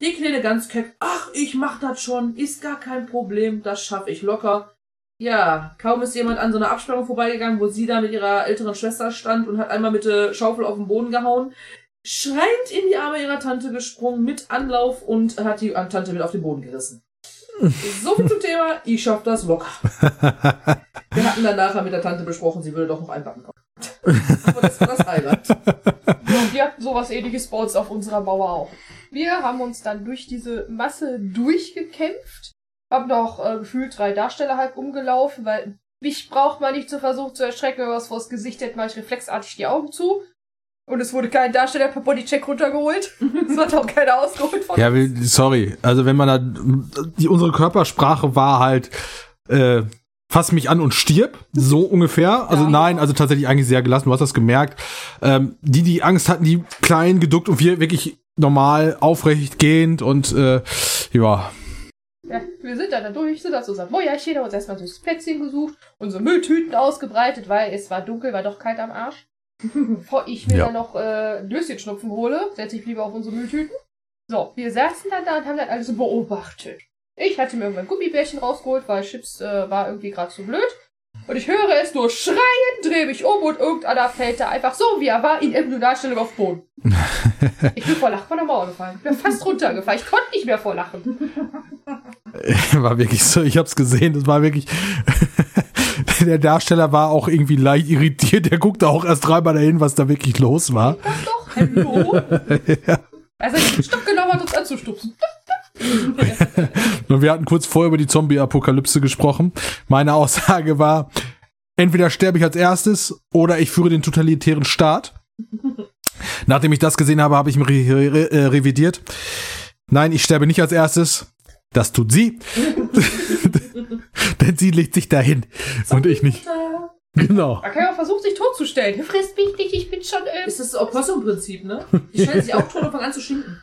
Die Kleine ganz keck, ach, ich mach das schon, ist gar kein Problem, das schaffe ich locker. Ja, kaum ist jemand an so einer Absperrung vorbeigegangen, wo sie da mit ihrer älteren Schwester stand und hat einmal mit der Schaufel auf den Boden gehauen, schreiend in die Arme ihrer Tante gesprungen mit Anlauf und hat die Tante mit auf den Boden gerissen. So viel zum Thema, ich schaff das locker. Wir hatten dann nachher mit der Tante besprochen, sie würde doch noch einen Backen kaufen. Aber das war das Highlight. Ja, wir hatten sowas ähnliches bei uns auf unserer Mauer auch. Wir haben uns dann durch diese Masse durchgekämpft, haben noch äh, gefühlt drei Darsteller halb umgelaufen, weil mich braucht man nicht zu versuchen zu erschrecken, wenn was vors Gesicht hält, mache ich reflexartig die Augen zu. Und es wurde kein Darsteller per Bodycheck runtergeholt. Es hat auch keiner ausgeholt von Ja, sorry. Also wenn man da, die, unsere Körpersprache war halt, äh, fass mich an und stirb, so ungefähr. Also Ja. nein, also tatsächlich eigentlich sehr gelassen. Du hast das gemerkt. Ähm, die, die Angst hatten, die klein geduckt und wir wirklich normal aufrecht gehend und äh, ja, Ja, wir sind dann da durch, sind zu unserem Mäuerchen, haben uns erstmal so das Plätzchen gesucht, unsere Mülltüten ausgebreitet, weil es war dunkel, war doch kalt am Arsch. Bevor ich mir Ja. dann noch äh, Löschenschnupfen hole, setze ich lieber auf unsere Mülltüten. So, wir saßen dann da und haben dann alles beobachtet. Ich hatte mir irgendwann Gummibärchen rausgeholt, weil Chips äh, war irgendwie gerade zu blöd. Und ich höre es nur schreien, drehe mich um und irgendeiner fällt da einfach so, wie er war, in irgendeine Darstellung auf den Boden. ich bin vor Lachen von der Mauer gefallen. Ich bin fast runtergefallen. Ich konnte nicht mehr vor Lachen. war wirklich so, ich hab's gesehen, das war wirklich, der Darsteller war auch irgendwie leicht irritiert, der guckte auch erst dreimal dahin, was da wirklich los war. Das doch, hallo. Also ich den Stock genommen hat, uns anzustupsen. Und wir hatten kurz vorher über die Zombie-Apokalypse gesprochen. Meine Aussage war, entweder sterbe ich als erstes oder ich führe den totalitären Staat. Nachdem ich das gesehen habe, habe ich mich re re äh, revidiert. Nein, ich sterbe nicht als erstes. Das tut sie. Denn sie legt sich dahin. Und ich nicht. Genau. Da kann man versuchen, sich totzustellen. Frisst mich nicht, ich bin schon äh, Ist das das Opossum-Prinzip, ne? Die stellen sich auch tot und fangen an zu schinken.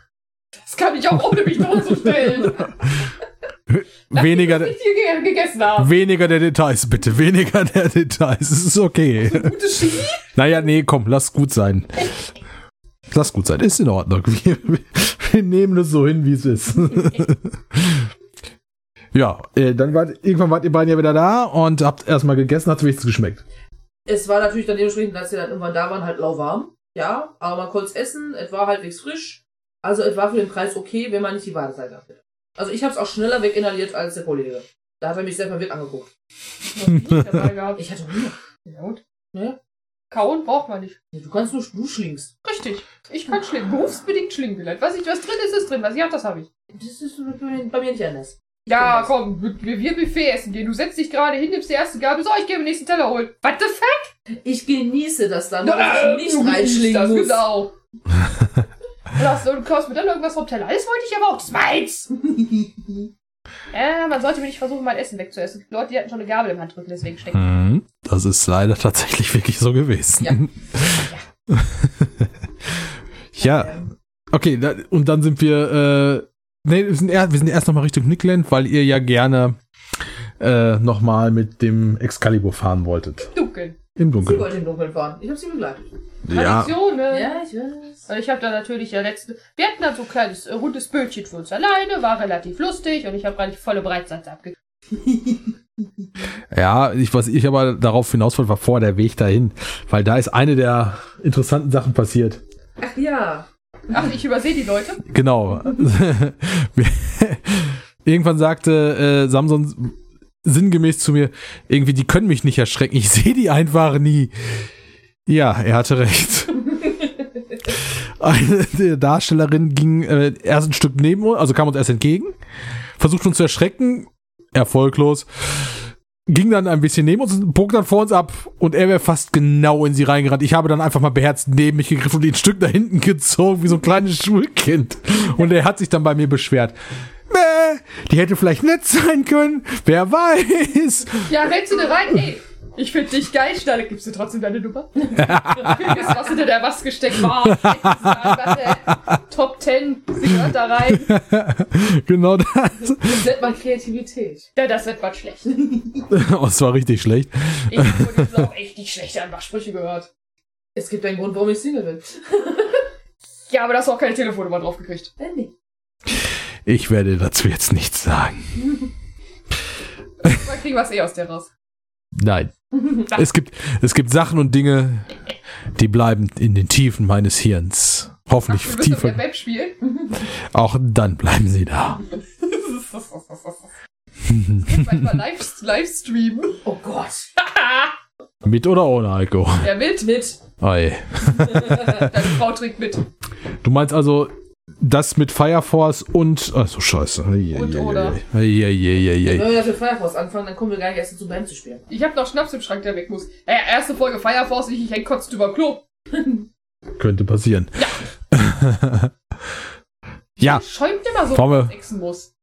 Das kann ich auch ohne mich totzustellen. Weniger, weniger der Details, bitte. Weniger der Details. Es ist okay. Gute Chemie. Naja, nee, komm, lass gut sein. Lass gut sein, ist in Ordnung. Wir, wir nehmen es so hin, wie es ist. Ja, äh, dann wart, irgendwann wart ihr beiden ja wieder da und habt erstmal gegessen, hat wenigstens geschmeckt. Es war natürlich dann dementsprechend, als wir dann irgendwann da waren, halt lauwarm. Ja, aber man konnte es essen, es war halbwegs frisch. Also es war für den Preis okay, wenn man nicht die Wartezeit gehabt hätte. Also ich habe es auch schneller weginhaliert als der Kollege. Da hat er mich sehr verwirrt angeguckt. Ich dabei gehabt. Ich hatte Hunger. Ja, und? Ne? Kauen braucht man nicht. Du kannst nur, du schlingst. Richtig. Ich kann schlingen. Berufsbedingt schlingen vielleicht. Was, ich, was drin ist, ist drin. Was ich hab, das habe ich. Das ist bei mir nicht anders. Ja, komm, wir, wir Buffet essen gehen. Du setzt dich gerade hin, nimmst die erste Gabel. So, ich gehe den nächsten Teller holen. What the fuck? Ich genieße das dann, Na, weil ich du nicht genießt reinschlingen das, muss. Genau. Lass, du kaufst mir dann irgendwas vom Teller. Das wollte ich aber auch. Das meins. Ja, man sollte mir nicht versuchen, mein Essen wegzuessen. Die Leute, die hatten schon eine Gabel im Handrücken, deswegen stecken. Mhm, Das ist leider tatsächlich wirklich so gewesen. Ja. Ja, okay, da, und dann sind wir, äh, nee, wir sind, er, wir sind erst nochmal Richtung Nickland, weil ihr ja gerne äh, nochmal mit dem Excalibur fahren wolltet. Dunkeln. Im Sie Dunkeln. wollte im Dunkeln fahren. Ich habe sie begleitet. Ja, Tradition, ne? Ja, ich weiß. Und ich habe da natürlich ja letzte. Wir hatten dann so ein kleines äh, rundes Bötchen für uns alleine, war relativ lustig und ich habe relativ volle Breitseite abgekriegt. ja, ich, was ich aber darauf hinaus wollte, war vor der Weg dahin, weil da ist eine der interessanten Sachen passiert. Ach ja. Ach, ich übersehe die Leute. Genau. Irgendwann sagte äh, Samson sinngemäß zu mir, irgendwie, die können mich nicht erschrecken. Ich sehe die einfach nie. Ja, er hatte recht. Eine der Darstellerin ging äh, erst ein Stück neben uns, also kam uns erst entgegen, versuchte uns zu erschrecken, erfolglos, ging dann ein bisschen neben uns bog dann vor uns ab und er wäre fast genau in sie reingerannt. Ich habe dann einfach mal beherzt neben mich gegriffen und ihn ein Stück da hinten gezogen, wie so ein kleines Schulkind. Und er hat sich dann bei mir beschwert. Die hätte vielleicht nett sein können, wer weiß. Ja, rennst du da rein? Ey, Ich finde dich geil, Schnalle. Gibst du trotzdem deine Nummer? Jetzt was hinter der Maske steckt. Wow, Top 10 Singer da rein. genau das. Das nennt man Kreativität. Ja, das wird was schlecht. Oh, es war richtig schlecht. Ich habe jetzt auch echt nicht schlechte Anmachsprüche gehört. Es gibt einen Grund, warum ich Single bin. Ja, aber da hast du auch keine Telefonnummer drauf gekriegt. Äh, nee. Ich werde dazu jetzt nichts sagen. Dann kriegen wir es eh aus der raus. Nein. Es gibt, es gibt Sachen und Dinge, die bleiben in den Tiefen meines Hirns. Hoffentlich Ach, tiefer. im Web spielen. Auch dann bleiben sie da. Manchmal live, Livestreamen. Oh Gott. Mit oder ohne Alkohol? Wer mit? Mit. Ei. Deine Frau trinkt mit. Du meinst also das mit Fire Force und. Ach so, scheiße. Ei, ei, Und oder? Wenn wir dafür Fireforce anfangen, dann kommen wir gar nicht erst dazu, Band zu spielen. Ich habe noch Schnaps im Schrank, der weg muss. Äh, erste Folge Fire Force, ich, ich häng kotzt über Klo. Könnte passieren. Ja, Schäumt immer so, wenn man muss.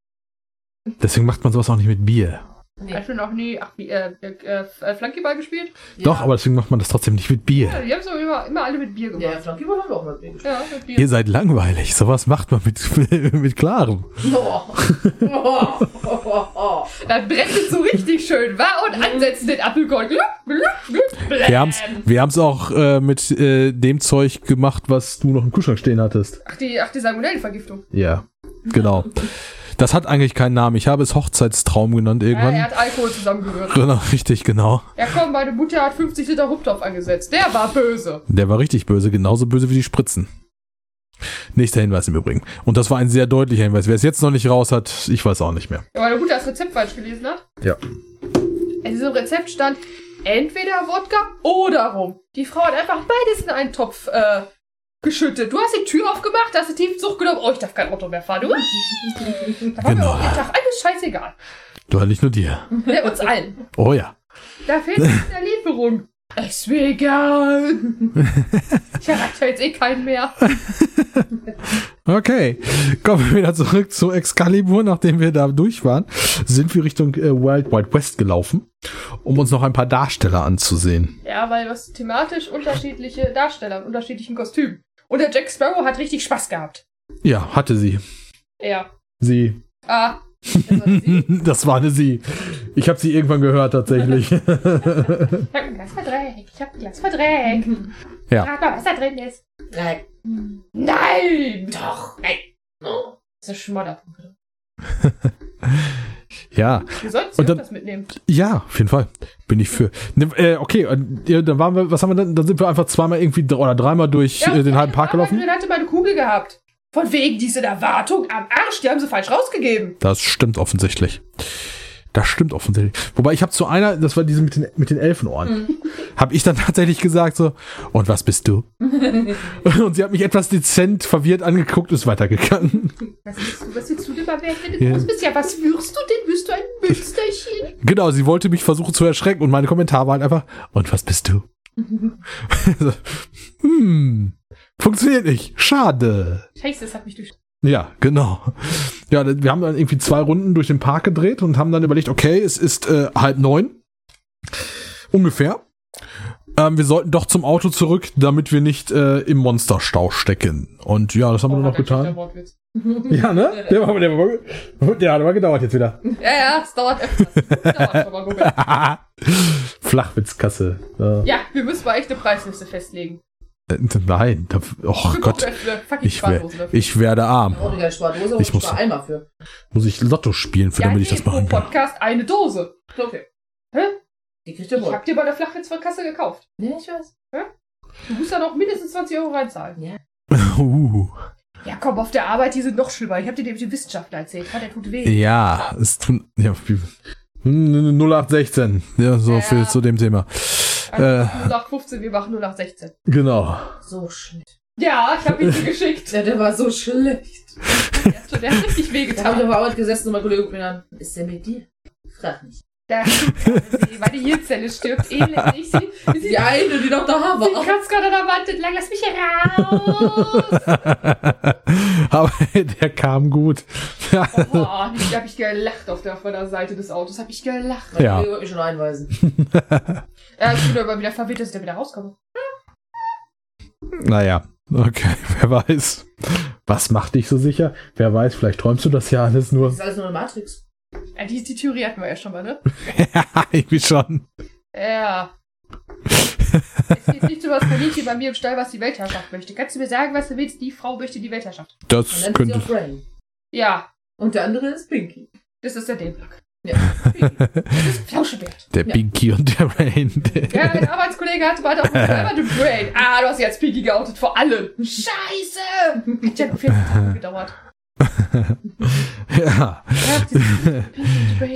deswegen macht man sowas auch nicht mit Bier. Nee. Ich bin noch nie, ach, wie, äh, äh, äh, Flankyball gespielt. Doch, aber deswegen macht man das trotzdem nicht mit Ja, Bier. die haben so immer, immer alle mit Bier Ja, gemacht. Flankyball haben wir auch mal gespielt. Ja, mit Bier. Ihr seid langweilig. Sowas macht man mit, mit Klarem. Oh. Oh. Oh. Dann brennt es so richtig schön, wa? Und ansetzen den Apfelkorn. Wir haben's, wir haben's auch äh, mit äh, dem Zeug gemacht, was du noch im Kühlschrank stehen hattest. Ach, die, ach, die Salmonellenvergiftung. Ja, genau. Das hat eigentlich keinen Namen. Ich habe es Hochzeitstraum genannt Ja, irgendwann. er hat Alkohol zusammengerührt. Genau, richtig, genau. Ja, komm, meine Mutter hat 50 Liter Huptopf angesetzt. Der war böse. Der war richtig böse, genauso böse wie die Spritzen. Nächster Hinweis im Übrigen. Und das war ein sehr deutlicher Hinweis. Wer es jetzt noch nicht raus hat, ich weiß auch nicht mehr. Ja, meine Mutter das Rezept falsch gelesen hat. Ja. In diesem Rezept stand entweder Wodka oder Rum. Die Frau hat einfach beides in einen Topf äh, geschüttet. Du hast die Tür aufgemacht, hast die Tiefzug genommen. Oh, ich darf kein Auto mehr fahren. Du? Da war mir Genau. auch jeden Tag alles scheißegal. Du nicht nur dir. Ja, uns allen. Oh ja. Da fehlt es in der Lieferung. Ist mir egal. Ich erreiche jetzt eh keinen mehr. Okay. Kommen wir wieder zurück zu Excalibur. Nachdem wir da durch waren, sind wir Richtung äh, Wild Wild West gelaufen, um uns noch ein paar Darsteller anzusehen. Ja, weil du hast thematisch unterschiedliche Darsteller in unterschiedlichen Kostümen. Und der Jack Sparrow hat richtig Spaß gehabt. Ja, hatte sie. Er. Sie. Ah. Das war sie. Das war eine sie. Ich habe sie irgendwann gehört tatsächlich. Ich hab ein Glas verdreckt. Ich hab ein Glas verdreckt. Ja. Frag mal, was da drin ist. Nein. Nein! Doch. Nein. Oh. Das ist Schmodderpunkt. ja. Wir sollten Und dann- das mitnehmen. Ja, auf jeden Fall. Bin ich für. Ne, äh, okay, äh, ja, dann waren wir, was haben wir dann? Dann sind wir einfach zweimal irgendwie oder dreimal durch äh, den halben Park gelaufen. drin hatte meine Kugel gehabt. Von wegen diese Erwartung am Arsch, die haben sie falsch rausgegeben. Das stimmt offensichtlich. Das stimmt offensichtlich. Wobei ich habe zu einer, das war diese mit den, mit den Elfenohren, habe ich dann tatsächlich gesagt so, und was bist du? und sie hat mich etwas dezent verwirrt angeguckt, ist weitergegangen. Was bist du, was willst du denn mal werden, wenn du Ja. groß bist? Ja, was wirst du denn? Wirst du ein Münsterchen? Genau, sie wollte mich versuchen zu erschrecken und mein Kommentar war halt einfach, und was bist du? So, hm, funktioniert nicht, schade. Scheiße, das hat mich durch... Ja, genau. Ja, wir haben dann irgendwie zwei Runden durch den Park gedreht und haben dann überlegt, okay, es ist äh, halb neun. Ungefähr. Ähm, wir sollten doch zum Auto zurück, damit wir nicht äh, im Monsterstau stecken. Und ja, das haben wir Oh, dann noch getan. Ja, ne? Der, war, der, war, der hat aber gedauert jetzt wieder. Ja, ja, es dauert Robert. Flachwitzkasse. Ja. Ja, wir müssen mal echt eine Preisliste festlegen. Äh, Nein, da, oh Gott, ich, wär, ich werde arm. Die Ich muss- ich. Muss ich Lotto spielen, für ja, damit ich nee, das machen kann. Podcast eine Dose. Okay. Hä? Die kriegt ihr Ich wohl. hab dir bei der Flachwitzkasse gekauft. Ja, ich weiß. Du musst da noch mindestens 20 Euro reinzahlen. Uh. Ja, komm, auf der Arbeit, die sind noch schlimmer. Ich hab dir nämlich den Wissenschaftler erzählt. Ja, der tut weh. Ja, es tut. Ja, 0816. Ja, so Ja. viel zu dem Thema. Also, Äh. nur nach 15, wir machen nur nach 16. Genau. So schlecht. Ja, ich hab ihn dir geschickt. Ja, der war so schlecht. Der hat, schon- der hat richtig Ich habe wehgetan. auf der Arbeit gesessen und mein Kollege guckt mir an. Ist der mit dir? Frag nicht. Da, meine Hirnzelle stirbt elend. Ich sie, sie, Die eine, die noch da sie war. kratzt gerade an der Wand entlang. Lass mich raus! Aber der kam gut. Boah, ich habe ich gelacht auf der, auf meiner Seite des Autos. Hab ich gelacht. Ja. Kollege wollte mich schon einweisen. Ja, ich bin aber wieder verwirrt, dass ich da wieder rauskomme. Naja, okay, wer weiß. Was macht dich so sicher? Wer weiß, vielleicht träumst du das ja alles nur. Das ist alles nur eine Matrix. Ja, die, die Theorie hatten wir ja schon mal, ne? ja, irgendwie schon. Ja. Es geht nicht so was Kaninchen bei mir im Stall, was die Weltherrschaft möchte. Kannst du mir sagen, was du willst? Die Frau möchte die Weltherrschaft. Man Das nennt sie könnte. Brain. Ja, Und der andere ist Pinky. das ist der D-Block. Ja. Das ist Flauschebert. Der Ja. Pinky und der Rain. Ja, mein Arbeitskollege hatte bald auch einmal du Brain. Ah, du hast jetzt Pinky geoutet vor allem. Scheiße! Hat ja nur 14 Tage gedauert. ja.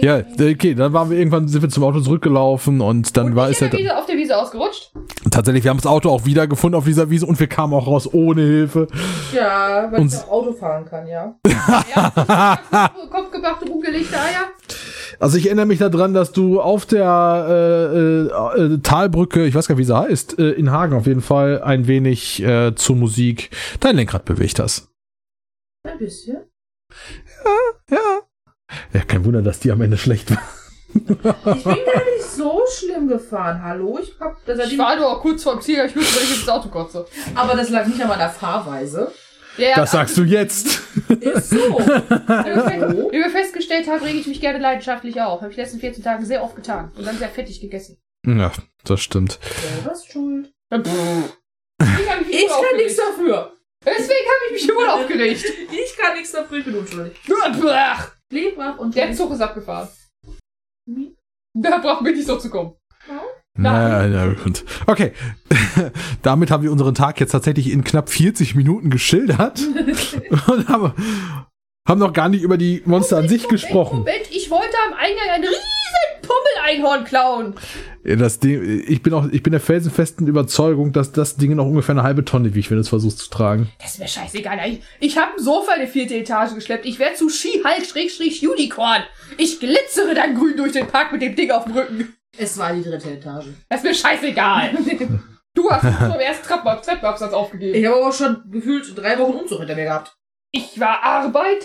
Ja, okay, dann waren wir irgendwann, sind wir zum Auto zurückgelaufen und dann Und war es der Wiese, auf der Wiese ausgerutscht. tatsächlich, wir haben das Auto auch wieder gefunden auf dieser Wiese und wir kamen auch raus ohne Hilfe. Ja, weil Und- ich auch Auto fahren kann, ja. Ja, Kopf gemacht, rumgelegt, ah ja. Also ich erinnere mich daran, dass du auf der äh, äh, äh, Talbrücke, ich weiß gar nicht, wie sie heißt, äh, in Hagen auf jeden Fall ein wenig äh, zur Musik dein Lenkrad bewegt hast. Ein bisschen. Ja. Ja, kein Wunder, dass die am Ende schlecht war. Ich bin gar nicht so schlimm gefahren. Hallo, ich hab. Das Ich war nur auch kurz vorm Ziel, ich wusste, wenn ich ins Auto kotze. aber das lag nicht an meiner Fahrweise. Ja, Das sagst du jetzt. Ist so. Wie wir festgestellt haben, rege ich mich gerne leidenschaftlich auf. Habe ich die letzten 14 Tage sehr oft getan. Und dann sehr fettig gegessen. Ja, das stimmt. Selber ist schuld. Ich kann nichts dafür. Deswegen habe ich mich wohl aufgeregt. Ich kann nichts dafür, ich bin unschuldig. Brav und Der Zug ist abgefahren. Hm? Da brauchen wir nicht so zu kommen. Na, ja, gut. Okay. Damit haben wir unseren Tag jetzt tatsächlich in knapp 40 Minuten geschildert und haben, haben noch gar nicht über die Monster an sich gesprochen. Moment, ich wollte am Eingang ein riesen Pummel-Einhorn klauen. Ja, Das Ding, ich bin auch, ich bin der felsenfesten Überzeugung, dass das Ding noch ungefähr eine halbe Tonne wiegt, wenn du es versuchst zu tragen. Das ist mir scheißegal. Ich, ich habe ein Sofa in die vierte Etage geschleppt. Ich werde zu Ski-Hulk-Unicorn. Ich glitzere dann grün durch den Park mit dem Ding auf dem Rücken. Es war die dritte Etage. Das ist mir scheißegal. Du hast es zum ersten Treppen, Treppenabsatz aufgegeben. Ich habe aber auch schon gefühlt drei Wochen Umzug hinter mir gehabt. Ich war arbeiten?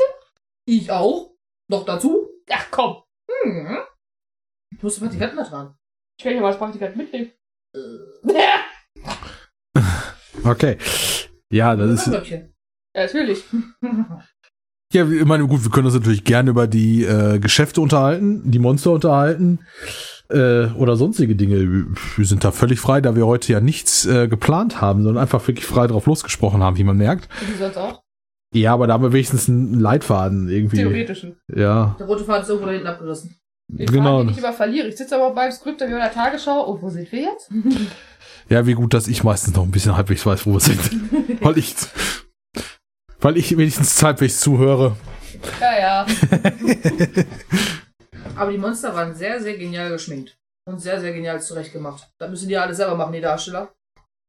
Ich auch. Noch dazu. Ach komm. Hm. Ich musste Praktikanten da dran. Ich werde ja mal als Praktikant mitnehmen. Okay. Ja, das ist. Ja, natürlich. ja, ich meine, gut, wir können uns natürlich gerne über die äh, Geschäfte unterhalten, die Monster unterhalten, äh, oder sonstige Dinge. Wir sind da völlig frei, da wir heute ja nichts äh, geplant haben, sondern einfach wirklich frei drauf losgesprochen haben, wie man merkt. Und wie sonst auch? Ja, aber da haben wir wenigstens einen Leitfaden irgendwie. Theoretischen. Ja, Der rote Faden ist irgendwo da hinten abgerissen. Den genau. Faden, den ich immer verliere. Ich sitze aber beim Skript in der Tagesschau. Und wo sind wir jetzt? Ja, wie gut, dass ich meistens noch ein bisschen halbwegs weiß, wo wir sind. weil ich, weil ich wenigstens halbwegs zuhöre. Ja, ja. Aber die Monster waren sehr, sehr genial geschminkt. Und sehr, sehr genial zurechtgemacht. Das müssen die ja alle selber machen, die Darsteller.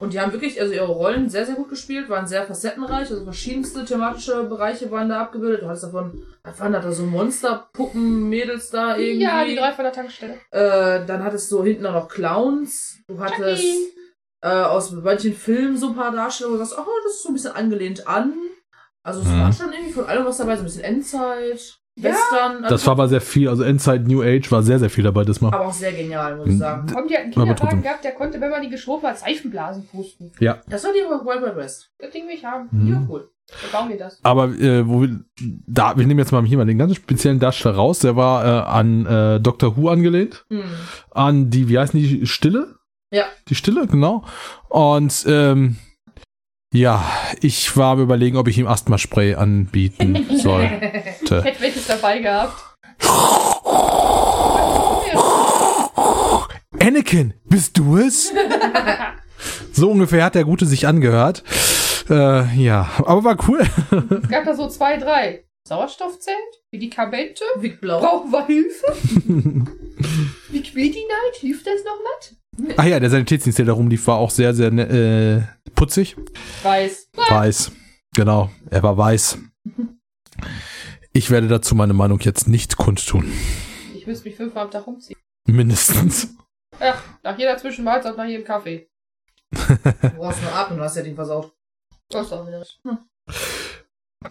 Und die haben wirklich, also ihre Rollen sehr, sehr gut gespielt, waren sehr facettenreich, also verschiedenste thematische Bereiche waren da abgebildet. Du hattest davon, was waren da, so Monsterpuppen, Mädels da irgendwie. Ja, die drei von der Tankstelle. Äh, dann hattest du hinten auch noch Clowns. Du hattest äh, aus manchen Filmen so ein paar Darsteller, wo du sagst, oh, das ist so ein bisschen angelehnt an. Also es Mhm. war schon irgendwie von allem was dabei, so ein bisschen Endzeit, Ja. Western. Das war aber sehr viel, also Endzeit New Age war sehr, sehr viel dabei diesmal. aber auch sehr genial, muss ich sagen. Komm, die hat einen Kinderwagen gehabt, der konnte, wenn man die geschoben hat, Seifenblasen pusten. Ja. Das war die Wild West. Das Ding will ich haben. Mhm. Die war cool. Wir bauen wir das. Aber äh, wo wir, da, wir nehmen jetzt mal hier mal den ganz speziellen Darsteller raus, der war äh, an äh, Doctor Who angelehnt, Hm. an die, wie heißen die, Stille? Ja. Die Stille, genau. Und ähm, ja, ich war am überlegen, ob ich ihm Asthma-Spray anbieten soll. Ich hätte welches dabei gehabt. Anakin, bist du es? so ungefähr hat der Gute sich angehört. Äh, ja, aber war cool. Es gab da so zwei, drei. Sauerstoffzelt, Medikamente, Blau. brauchen wir Hilfe? Liquidity Night, hilft das noch was? Ach ja, der Sanitätsdienst, der da rumlief, war auch sehr, sehr ne- äh, putzig. Weiß. Weiß. Genau, er war weiß. Ich werde dazu meine Meinung jetzt nicht kundtun. Ich müsste mich fünfmal am Tag umziehen. Mindestens. Ja, nach jeder Zwischenmahlzeit, nach jedem Kaffee. Du brauchst nur atmen, du hast ja den versaut. Das ist auch wieder.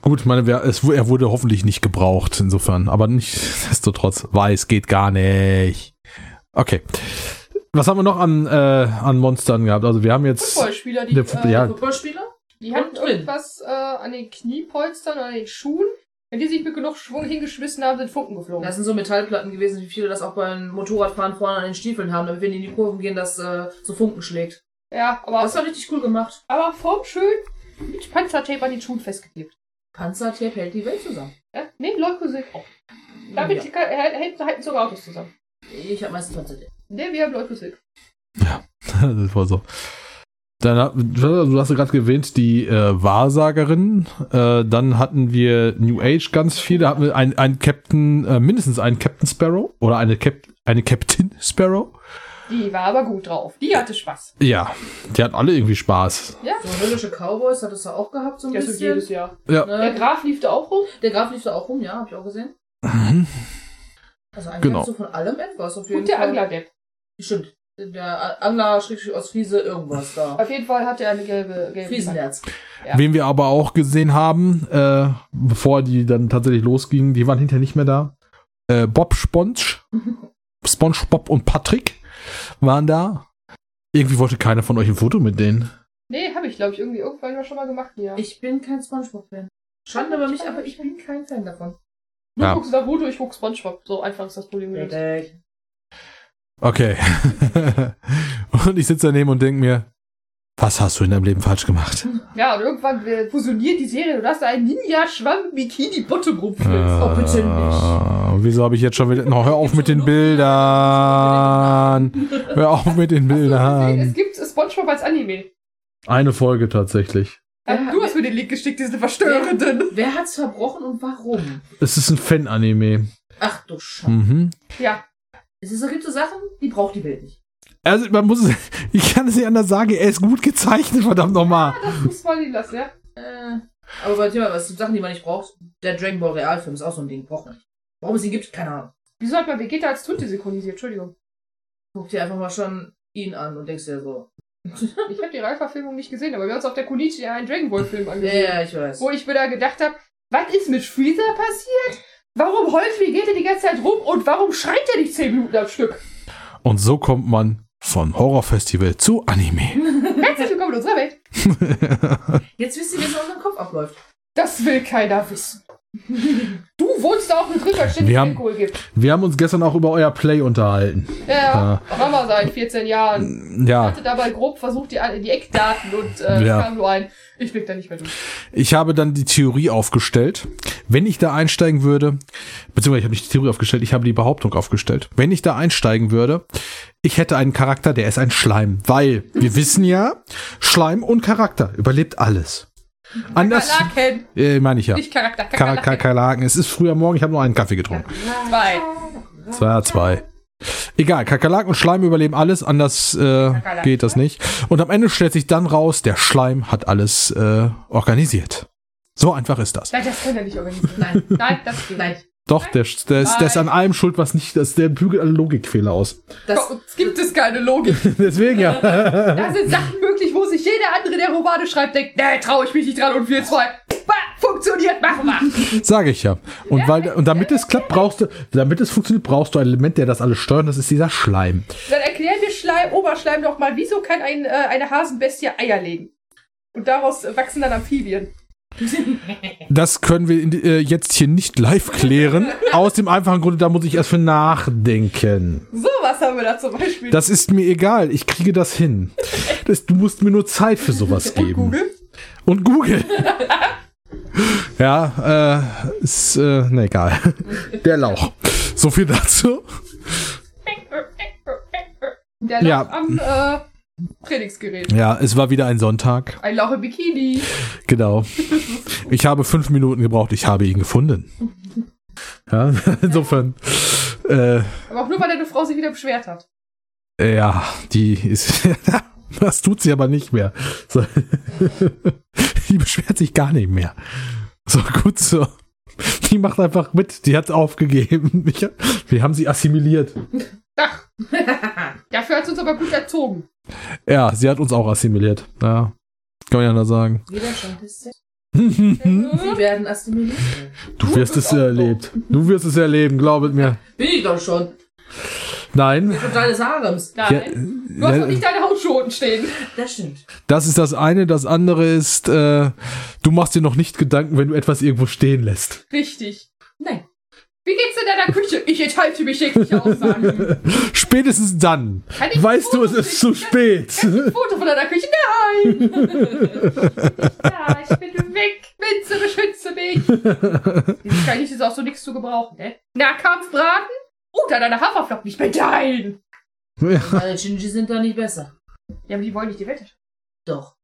Gut, meine, wer- es, er wurde hoffentlich nicht gebraucht, insofern. Aber nichtsdestotrotz, weiß geht gar nicht. Okay. Was haben wir noch an, äh, an Monstern gehabt? Also wir haben jetzt. Footballspieler, die, Fu- äh, ja. Footballspieler? die hatten irgendwas äh, an den Kniepolstern oder an den Schuhen. Wenn die sich mit genug Schwung hingeschmissen haben, sind Funken geflogen. Das sind so Metallplatten gewesen, wie viele das auch beim Motorradfahren vorne an den Stiefeln haben, damit wenn die in die Kurven gehen, das äh, so Funken schlägt. ja, aber, Das war richtig cool gemacht. aber vorm schön mit Panzertape an den Schuhen festgeklebt. Panzertape hält die Welt zusammen. Ja? Nee, Leukosilk auch. Damit Ja. halten sogar Autos zusammen. Ich habe meistens Panzertape. Nee, wir haben Leukosilk. das war so. Dann, hat- du hast ja gerade erwähnt, die äh, Wahrsagerin. Äh, dann hatten wir New Age ganz viel. Da hatten wir einen, einen Captain, äh, mindestens einen Captain Sparrow oder eine, Cap eine Captain Sparrow. Die war aber gut drauf. Die hatte Spaß. Ja, die hatten alle irgendwie Spaß. Ja? So höllische Cowboys hattest du auch gehabt, so ein Ja, so bisschen. jedes Jahr. Ja. Der Ne? Graf lief da auch rum. Der Graf lief da auch rum, ja, hab ich auch gesehen. Mhm. Also eigentlich Genau. hast du von allem etwas auf jeden Und der Fall. Anglerdepp. Stimmt. Der Angler schrägstrich aus Friese irgendwas da. Auf jeden Fall hat er eine gelbe, gelbe Friesenherz. Ja. Wen wir aber auch gesehen haben, äh, bevor die dann tatsächlich losgingen, die waren hinterher nicht mehr da. Äh, Bob Sponge, SpongeBob und Patrick waren da. Irgendwie wollte keiner von euch ein Foto mit denen. Nee, habe ich, glaube ich, irgendwie irgendwann mal schon mal gemacht hier. Ich bin kein Spongebob-Fan. Schande über mich, aber ich bin kein Fan davon. du Ja. guckst Naruto, ich guck Spongebob. So einfach ist das Problem. Richtig. Okay. und ich sitze daneben und denke mir, was hast du in deinem Leben falsch gemacht? Ja, und irgendwann äh, fusioniert die Serie und hast da einen Ninja-Schwamm-Bikini-Bottom rumflitzt. Oh, bitte nicht. Äh, Wieso habe ich jetzt schon wieder... No, hör auf mit den Bildern. Hör auf mit den Es Bildern. gibt Spongebob als Anime. Eine Folge tatsächlich. Ja, Ja, du hast mir den Link geschickt, diese verstörenden. Wer hat's verbrochen und warum? Es ist ein Fan-Anime. Ach du Scheiße. Mhm. Ja, Es ist, so gibt so Sachen, die braucht die Welt nicht. Also man muss es, ich kann es nicht anders sagen, er ist gut gezeichnet, verdammt nochmal. das muss man ihn lassen, ja. Äh, aber bei Thema, was Sachen, die man nicht braucht, der Dragon Ball Realfilm ist auch so ein Ding, braucht man nicht. Warum es ihn gibt, keine Ahnung. Wieso hat man Vegeta als Tunte synchronisiert? Entschuldigung. Guck dir einfach mal schon ihn an und denkst dir so. Ich habe die Realverfilmung nicht gesehen, aber wir haben uns auf der Konichi einen Dragon Ball Film Ja, angesehen. ja, ich weiß. Wo ich mir da gedacht habe, was ist mit Freezer passiert? Warum heult Vegeta die ganze Zeit rum und warum schreit er nicht 10 Minuten am Stück? Und so kommt man von Horrorfestival zu Anime. Herzlich willkommen in unserer Welt. Jetzt wisst ihr, wie es in unserem Kopf abläuft. Das will keiner wissen. Du wohnst da auch mit drin, weil es ständig Wir haben- Alkohol gibt. Wir haben uns gestern auch über euer Play unterhalten. Ja, machen wir seit 14 Jahren. Ich Ja, hatte dabei grob versucht, die, die Eckdaten und äh, Ja. kam nur ein. Ich blick da nicht mehr durch. ich habe dann die Theorie aufgestellt. Wenn ich da einsteigen würde, beziehungsweise ich habe nicht die Theorie aufgestellt, ich habe die Behauptung aufgestellt. Wenn ich da einsteigen würde, ich hätte einen Charakter, der ist ein Schleim. Weil wir wissen ja, Schleim und Charakter überlebt alles. Anders, Kakerlaken, äh, meine ich ja. nicht Charakter. Kakerlaken. Kakerlaken. Es ist früher Morgen, ich habe nur einen Kaffee getrunken. Zwei. Zwei, zwei. Egal, Kakerlaken und Schleim überleben alles, anders äh, geht das nicht. Und am Ende stellt sich dann raus, der Schleim hat alles äh, organisiert. So einfach ist das. Nein, das kann er nicht organisieren. Nein. Nein, das geht nicht. Doch, der, der, ist, der ist an allem schuld, was nicht, das, der bügelt alle Logikfehler aus. Das, uns gibt es keine Logik. Deswegen ja. Da sind Sachen möglich, sich jeder andere, der Romane schreibt, denkt, nee, traue ich mich nicht dran und wir zwei. Bah, funktioniert, machen wir. Sage ich ja. Und weil und damit es klappt, brauchst du, damit es funktioniert, brauchst du ein Element, der das alles steuert. Das ist dieser Schleim. Dann erklär mir Schleim, Oberschleim doch mal, wieso kann ein, äh, eine Hasenbestie Eier legen? Und daraus wachsen dann Amphibien. Das können wir in, äh, jetzt hier nicht live klären. Aus dem einfachen Grunde, da muss ich erst für nachdenken. So was haben wir da zum Beispiel. Das ist mir egal. Ich kriege das hin. Das, du musst mir nur Zeit für sowas und geben. Google. Und Google. ja, äh, ist, äh, na egal. Der Lauch. So viel dazu. Der Ja. lag am äh, Trainingsgerät. Ja, es war wieder ein Sonntag. Ein Lauch im Bikini. Genau. Ich habe fünf Minuten gebraucht. Ich habe ihn gefunden. Ja, insofern. Äh, Aber auch nur, weil deine Frau sich wieder beschwert hat. ja, die ist. Das tut sie aber nicht mehr. So. Die beschwert sich gar nicht mehr. So, gut so. Die macht einfach mit. Die hat aufgegeben. Ich, wir haben sie assimiliert. Ach, dafür hat sie uns aber gut erzogen. Ja, sie hat uns auch assimiliert. Ja, kann man ja nur sagen. Widerstand ist sehr. du Sie werden assimiliert. wirst es erlebt. Du wirst es erleben, glaubet mir. Bin ich doch schon. Nein. Von deines Harems. Ja, Nein. du hast doch nicht deine Hausschoten stehen. Das stimmt. das ist das eine. Das andere ist, äh, du machst dir noch nicht Gedanken, wenn du etwas irgendwo stehen lässt. Richtig. Nein. Wie geht's in deiner Küche? Ich enthalte mich jeglicher Aussagen. Spätestens dann. Kann ich Weißt du, es ist zu spät. Ein Foto von deiner Küche? Nein! ja, ich bin weg. Minze, beschütze mich. Dieses Kaninchen ist auch so nichts zu gebrauchen, ne? Nahkampfbraten? Oder deine Haferflocken? Ich bin dein! Meine Shinji sind da nicht besser. Ja, aber die wollen nicht die Welt. Doch.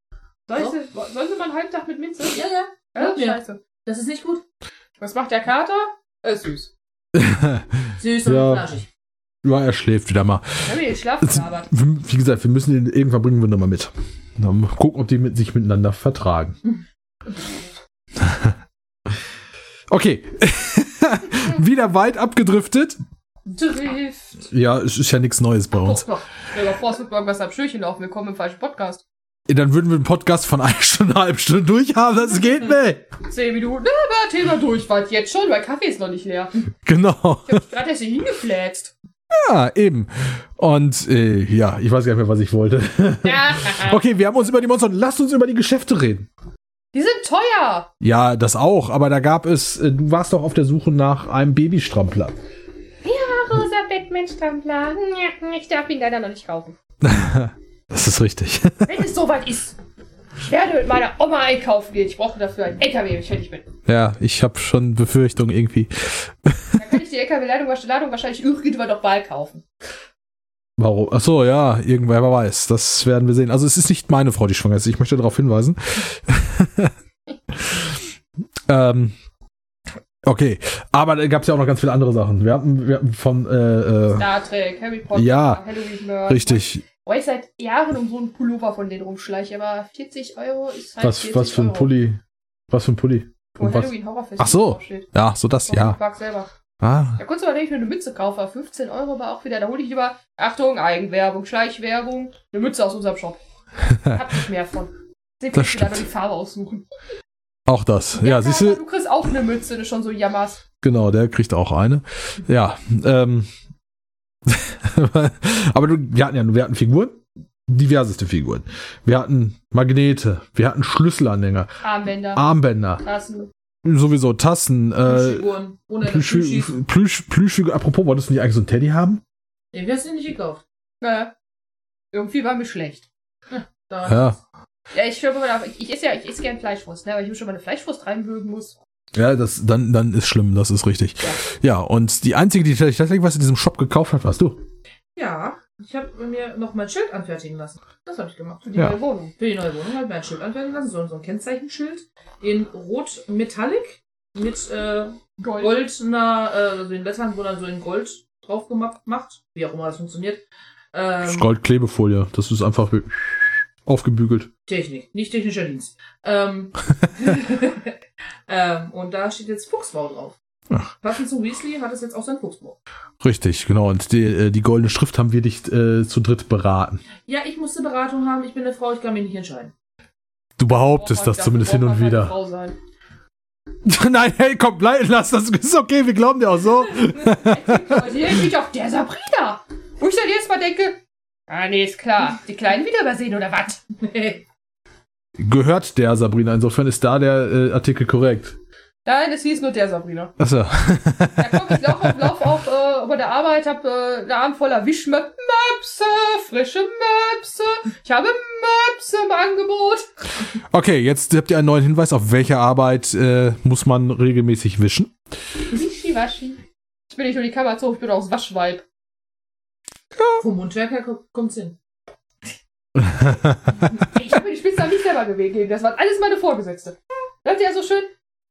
Soll Doch. sie, sollen sie mal einen halben Tag mit Minze? Ja, ja. Ja, Ja. scheiße. Das ist nicht gut. Was macht der Kater? Er ist süß. Süß und Ja. flaschig. Ja, er schläft wieder mal. Schlafen gelabert. Wie gesagt, wir müssen ihn irgendwann bringen wir nochmal mit. Dann gucken, ob die mit, sich miteinander vertragen. Okay. wieder weit abgedriftet. Drift. Ja, es ist ja nichts Neues bei uns. Doch. Dir mal vor, es wird irgendwas am Schürchen laufen. Willkommen im falschen Podcast. Dann würden wir einen Podcast von einer Stunde, eine halbe Stunde durchhaben. Das geht nicht. Zehn Minuten. Na, aber Thema durch. Wart jetzt schon, weil Kaffee ist noch nicht leer. Genau. Ich hab gerade erst hier hingefläzt. Ja, eben. Und äh, ja, ich weiß gar nicht mehr, was ich wollte. Okay, wir haben uns über die Monster. Lasst uns über die Geschäfte reden. Die sind teuer. Ja, das auch. Aber da gab es. Äh, du warst doch auf der Suche nach einem Babystrampler. Rosa Batman-Strampler. Ich darf ihn leider noch nicht kaufen. Das ist richtig. Wenn es soweit ist. Ich werde mit meiner Oma einkaufen gehen. Ich brauche dafür einen LKW, wenn ich fertig bin. ja, ich habe schon Befürchtung irgendwie. Dann kann ich die LKW-Ladung Ladung wahrscheinlich irgendwann noch mal kaufen. Warum? Ach so, ja, irgendwer wer weiß. Das werden wir sehen. Also es ist nicht meine Frau, die schwanger ist. Ich möchte darauf hinweisen. ähm, okay, aber da gab es ja auch noch ganz viele andere Sachen. Wir hatten, wir hatten von, äh, äh, Star Trek, Harry Potter, Ja. Halloween-Merch. richtig, Oh, ich seit Jahren um so einen Pullover von denen rumschleiche, aber 40 Euro ist halt was, 40 was für ein Euro. Pulli, was für ein Pulli. Wo was? Halloween Ach so. Ja, so das, ja. Park selber. Ah, Ja, kurz überlegen, ich mir eine Mütze kaufe. 15 Euro war auch wieder. Da hole ich lieber, Achtung, Eigenwerbung, Schleichwerbung, eine Mütze aus unserem Shop. Hab nicht mehr von. Sie Das das stimmt. nur die Farbe aussuchen. auch das. Ja, siehst aber du, du kriegst auch eine Mütze, du schon so jammerst. genau, der kriegt auch eine. Ja, ähm, aber du, wir hatten ja, wir hatten Figuren, diverseste Figuren. Wir hatten Magnete, wir hatten Schlüsselanhänger, Armbänder, Armbänder, Tassen. sowieso Tassen, äh, Plüschfiguren. Ohne Plüsch, Plüschis. Plüsch, Plüschfigur. Apropos, wolltest du nicht eigentlich so einen Teddy haben? Den wirst du nicht gekauft. Naja. Irgendwie war mir schlecht. Da. Ja. Ja, ich höre mal auf. Ich, ich esse ja, ich esse gern Fleischwurst, ne? Aber ich mir schon mal eine Fleischwurst reinwürgen muss. Ja, das, dann, dann ist schlimm, das ist richtig. Ja, und die einzige, die ich tatsächlich was in diesem Shop gekauft hat, warst du. Ja, ich habe mir noch mein Schild anfertigen lassen. Das habe ich gemacht. Für die Ja. neue Wohnung. Für die neue Wohnung habe ich mir ein Schild anfertigen lassen. So, so ein Kennzeichenschild in Rot Metallic mit äh, Gold. goldener, äh, also den Lettern, wo dann so in Gold drauf gemacht macht. Wie auch immer das funktioniert. Das ist Ähm, Goldklebefolie. Das ist einfach aufgebügelt. Technik, nicht technischer Dienst. Ähm, ähm, und da steht jetzt Fuchsbau drauf. Ach. Passend zu Weasley hat es jetzt auch sein Fuchsbau. Richtig, genau. Und die, äh, die goldene Schrift haben wir dich äh, zu dritt beraten. Ja, ich musste Beratung haben. Ich bin eine Frau, ich kann mich nicht entscheiden. Du behauptest das Dafür zumindest hin und wieder. Frau sein. Nein, hey, komm, bleib, lass das. Ist okay, wir glauben dir auch so. Denkt mich auf der Sabrina. Wo ich dann jedes Mal denke, ah nee, ist klar. Die Kleinen wieder übersehen oder was? Gehört der Sabrina. Insofern ist da der äh, Artikel korrekt. Nein, es hieß nur der Sabrina. Achso. Ja, komm, ich laufe auf, lauf auf äh, bei der Arbeit, hab äh, einen Arm voller Wischmöpse, frische Möpse. Ich habe Möpse im Angebot. Okay, jetzt habt ihr einen neuen Hinweis. Auf welche Arbeit äh, muss man regelmäßig wischen? Wischiwaschi. Ich bin nicht nur die Kamera zu, ich bin auch das Waschweib. Vom Mundwerker ko- kommt's hin. Ich habe die Spitze nicht selber gewählt. Das waren alles meine Vorgesetzte. Sagt er so schön,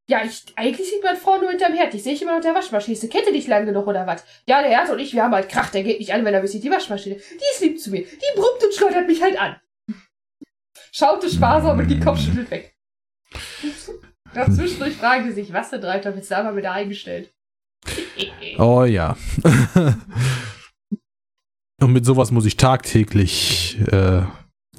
ja, ich, eigentlich sieht meine Frau nur hinterm Herd. Ich sehe ich immer unter der Waschmaschine. Kette dich lang genug oder was? Ja, der Herd und ich, wir haben halt Krach. Der geht nicht an, wenn er bis die Waschmaschine. Die ist lieb zu mir. Die brummt und schleudert mich halt an. Schaute sparsam und die Kopf schüttelt weg. Dazwischendurch fragen die sich, was damit es da mal wieder eingestellt. Oh ja. Und mit sowas muss ich tagtäglich, äh,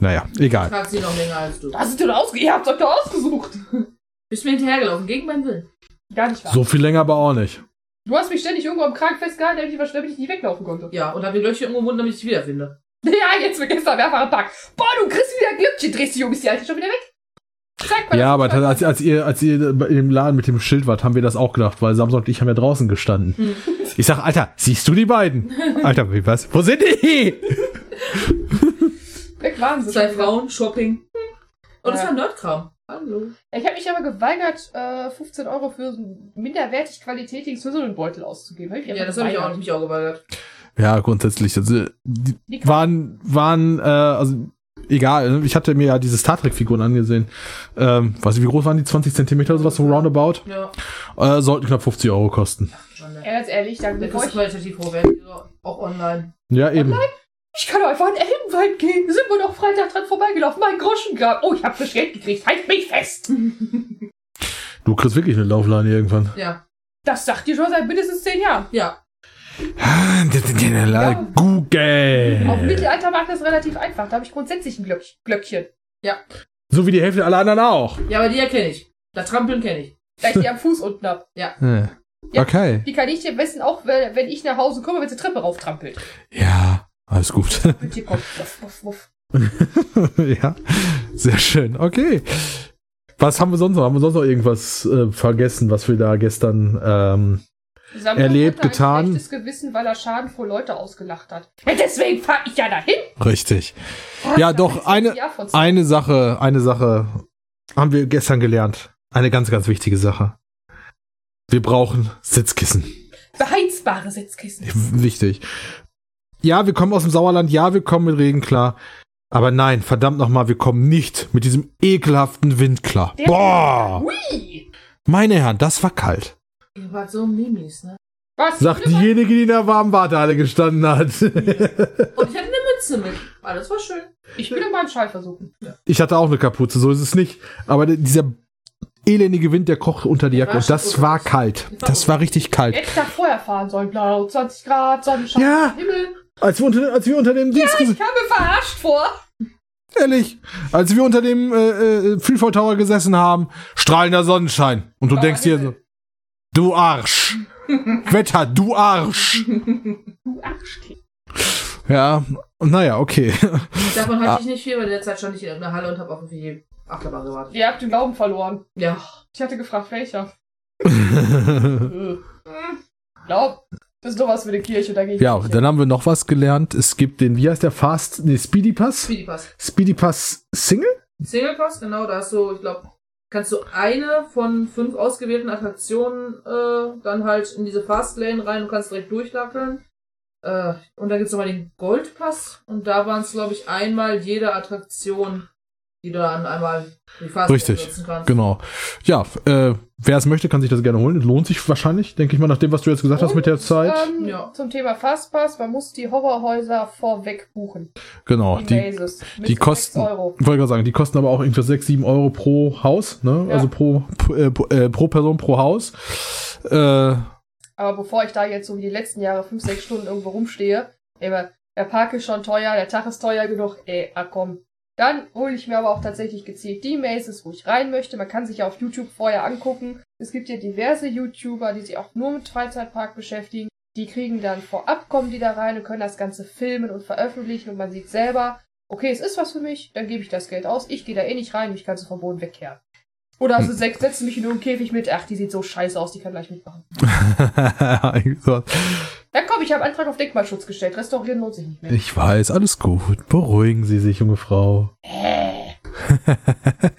naja, egal. Fragt sie noch länger als du. Was ist denn ausge... Ihr habt euch doch ausgesucht. Bist mir hinterhergelaufen, gegen meinen Willen. Gar nicht wahr. So viel länger aber auch nicht. Du hast mich ständig irgendwo am Kragen festgehalten, damit ich, damit ich nicht weglaufen konnte. Ja, und hab die Löcher irgendwo gefunden, damit ich dich wiederfinde. Ja, jetzt mehrfach am Tag. Boah, du kriegst wieder ein Glückchen, drehst dich um, ist die Alte schon wieder weg. Sag mal, Ja, aber als, als ihr, als ihr im Laden mit dem Schild wart, haben wir das auch gedacht, weil Samson und ich haben ja draußen gestanden. Ich sag, Alter, siehst du die beiden? Alter, wie was? Wo sind die? weg waren sie. Zwei. Frauen, Shopping. Und das Ja. war Nerdkram. Hallo. Ich habe mich aber geweigert, äh, 15 Euro für so einen minderwertig qualitätigen Swizzle-Beutel auszugeben. Ja, das habe ich auch, geweigert. mich auch geweigert. Ja, grundsätzlich. Also, die Die waren, waren, äh, also egal. Ich hatte mir ja diese Star Trek Figuren angesehen. Ähm, weiß ich, wie groß waren die? 20 Zentimeter oder sowas, so roundabout? Ja. Äh, sollten knapp 50 Euro kosten. Ja, ganz ehrlich, dann bevor ich, qualitativ hochwertig, auch online. Ja, eben. ich kann doch einfach in Elbenwald gehen. Sind wir doch Freitag dran vorbeigelaufen. Mein Groschen gab. Oh, ich habe frisch Geld gekriegt. Halt mich fest. Du kriegst wirklich eine Laufleine irgendwann. Ja. Das sagt ihr schon seit mindestens 10 Jahren. Ja. Google. Auf dem Mittelaltermarkt ist es relativ einfach. Da habe ich grundsätzlich ein Glöck Glöckchen. So wie die Hälfte aller anderen auch. Ja, aber die erkenne ich. Das Trampeln kenne ich. Da ich die am Fuß unten hab. Äh, Ja. Okay. Die kann ich dir am besten auch, wenn wenn ich nach Hause komme, wenn sie Treppe rauftrampelt. Ja, alles gut. Und hier kommt wuff, wuff, wuff. ja, sehr schön. Okay. Was haben wir sonst noch? Haben wir sonst noch irgendwas äh, vergessen, was wir da gestern ähm, Samuel Erlebt, hatte ein getan. schlechtes Gewissen, weil er schadenfroh Leute ausgelacht hat. Ja, deswegen fahre ich ja dahin. richtig. Ja, doch, eine, eine Sache, eine Sache haben wir gestern gelernt. Eine ganz, ganz wichtige Sache. Wir brauchen Sitzkissen. Beheizbare Sitzkissen. Wichtig. Ja, wir kommen aus dem Sauerland, ja, wir kommen mit Regen klar. Aber nein, verdammt nochmal, wir kommen nicht mit diesem ekelhaften Wind klar. Der- Boah! Hui! Meine Herren, das war kalt. Ihr wart so Mimis, ne? Was? Sagt diejenige, die in der warmen Wartehalle gestanden hat. Und ich hatte eine Mütze mit. Alles war schön. Ich will mal einen Schall versuchen. Ich hatte auch eine Kapuze, so ist es nicht. Aber dieser elendige Wind, der kocht unter die Der Jacke. war Und das war kalt. Das war war richtig kalt. Hätte ich da vorher fahren sollen. Blau, 20 Grad, Sonnenschein, Ja. Himmel. Als wir unter, als wir unter dem Dings, Ich kam mir verarscht vor. ehrlich, als wir unter dem äh, äh, Freefall Tower gesessen haben, strahlender Sonnenschein. Und du Blauer denkst dir so. Du Arsch. Wetter, du Arsch. Du Arschkind. Ja, naja, okay. Davon Ah. hatte ich nicht viel, weil in der Zeit stand ich in der Halle und habe auf die Achterbahn gewartet. Ihr habt den Glauben verloren. Ja. Ich hatte gefragt, welcher. Äh. Glaub, das ist doch was für eine Kirche, da gehe ich ja, nicht dann haben wir noch was gelernt. Es gibt den, wie heißt der, Fast, nee, Speedy Pass? Speedy Pass. Speedy Pass Single? Single Pass, genau, da hast du, ich glaube, kannst du eine von fünf ausgewählten Attraktionen äh, dann halt in diese Fastlane rein und kannst direkt durchlackeln. Äh, und dann gibt's nochmal den Gold Pass und da waren es, glaube ich, einmal jede Attraktion, die du dann einmal Richtig. Genau. Ja, äh, wer es möchte, kann sich das gerne holen. Lohnt sich wahrscheinlich, denke ich mal, nach dem, was du jetzt gesagt hast mit der Zeit. Ähm, Ja. Zum Thema Fastpass, man muss die Horrorhäuser vorweg buchen. genau. die. Mit die kosten, ich wollte gerade sagen, die kosten aber auch irgendwie 6, 7 Euro pro Haus, ne? Ja. Also pro, pro, äh, pro- äh, pro Person pro Haus. Äh, Aber bevor ich da jetzt so wie die letzten Jahre fünf, sechs Stunden irgendwo rumstehe, immer, der Park ist schon teuer, der Tag ist teuer genug, ey, ah komm. Dann hole ich mir aber auch tatsächlich gezielt die Mazes, wo ich rein möchte. Man kann sich ja auf YouTube vorher angucken. Es gibt ja diverse YouTuber, die sich auch nur mit Freizeitpark beschäftigen. Die kriegen dann vorab, kommen die da rein und können das Ganze filmen und veröffentlichen und man sieht selber, okay, es ist was für mich, dann gebe ich das Geld aus. Ich gehe da eh nicht rein, mich kannst du vom Boden wegkehren. Oder sie se- setzen mich in einen Käfig mit, ach, die sieht so scheiße aus, die kann gleich mitmachen. Ja komm, ich habe Antrag auf Denkmalschutz gestellt. Restaurieren lohnt sich nicht mehr. ich weiß, alles gut. Beruhigen Sie sich, junge Frau. Äh.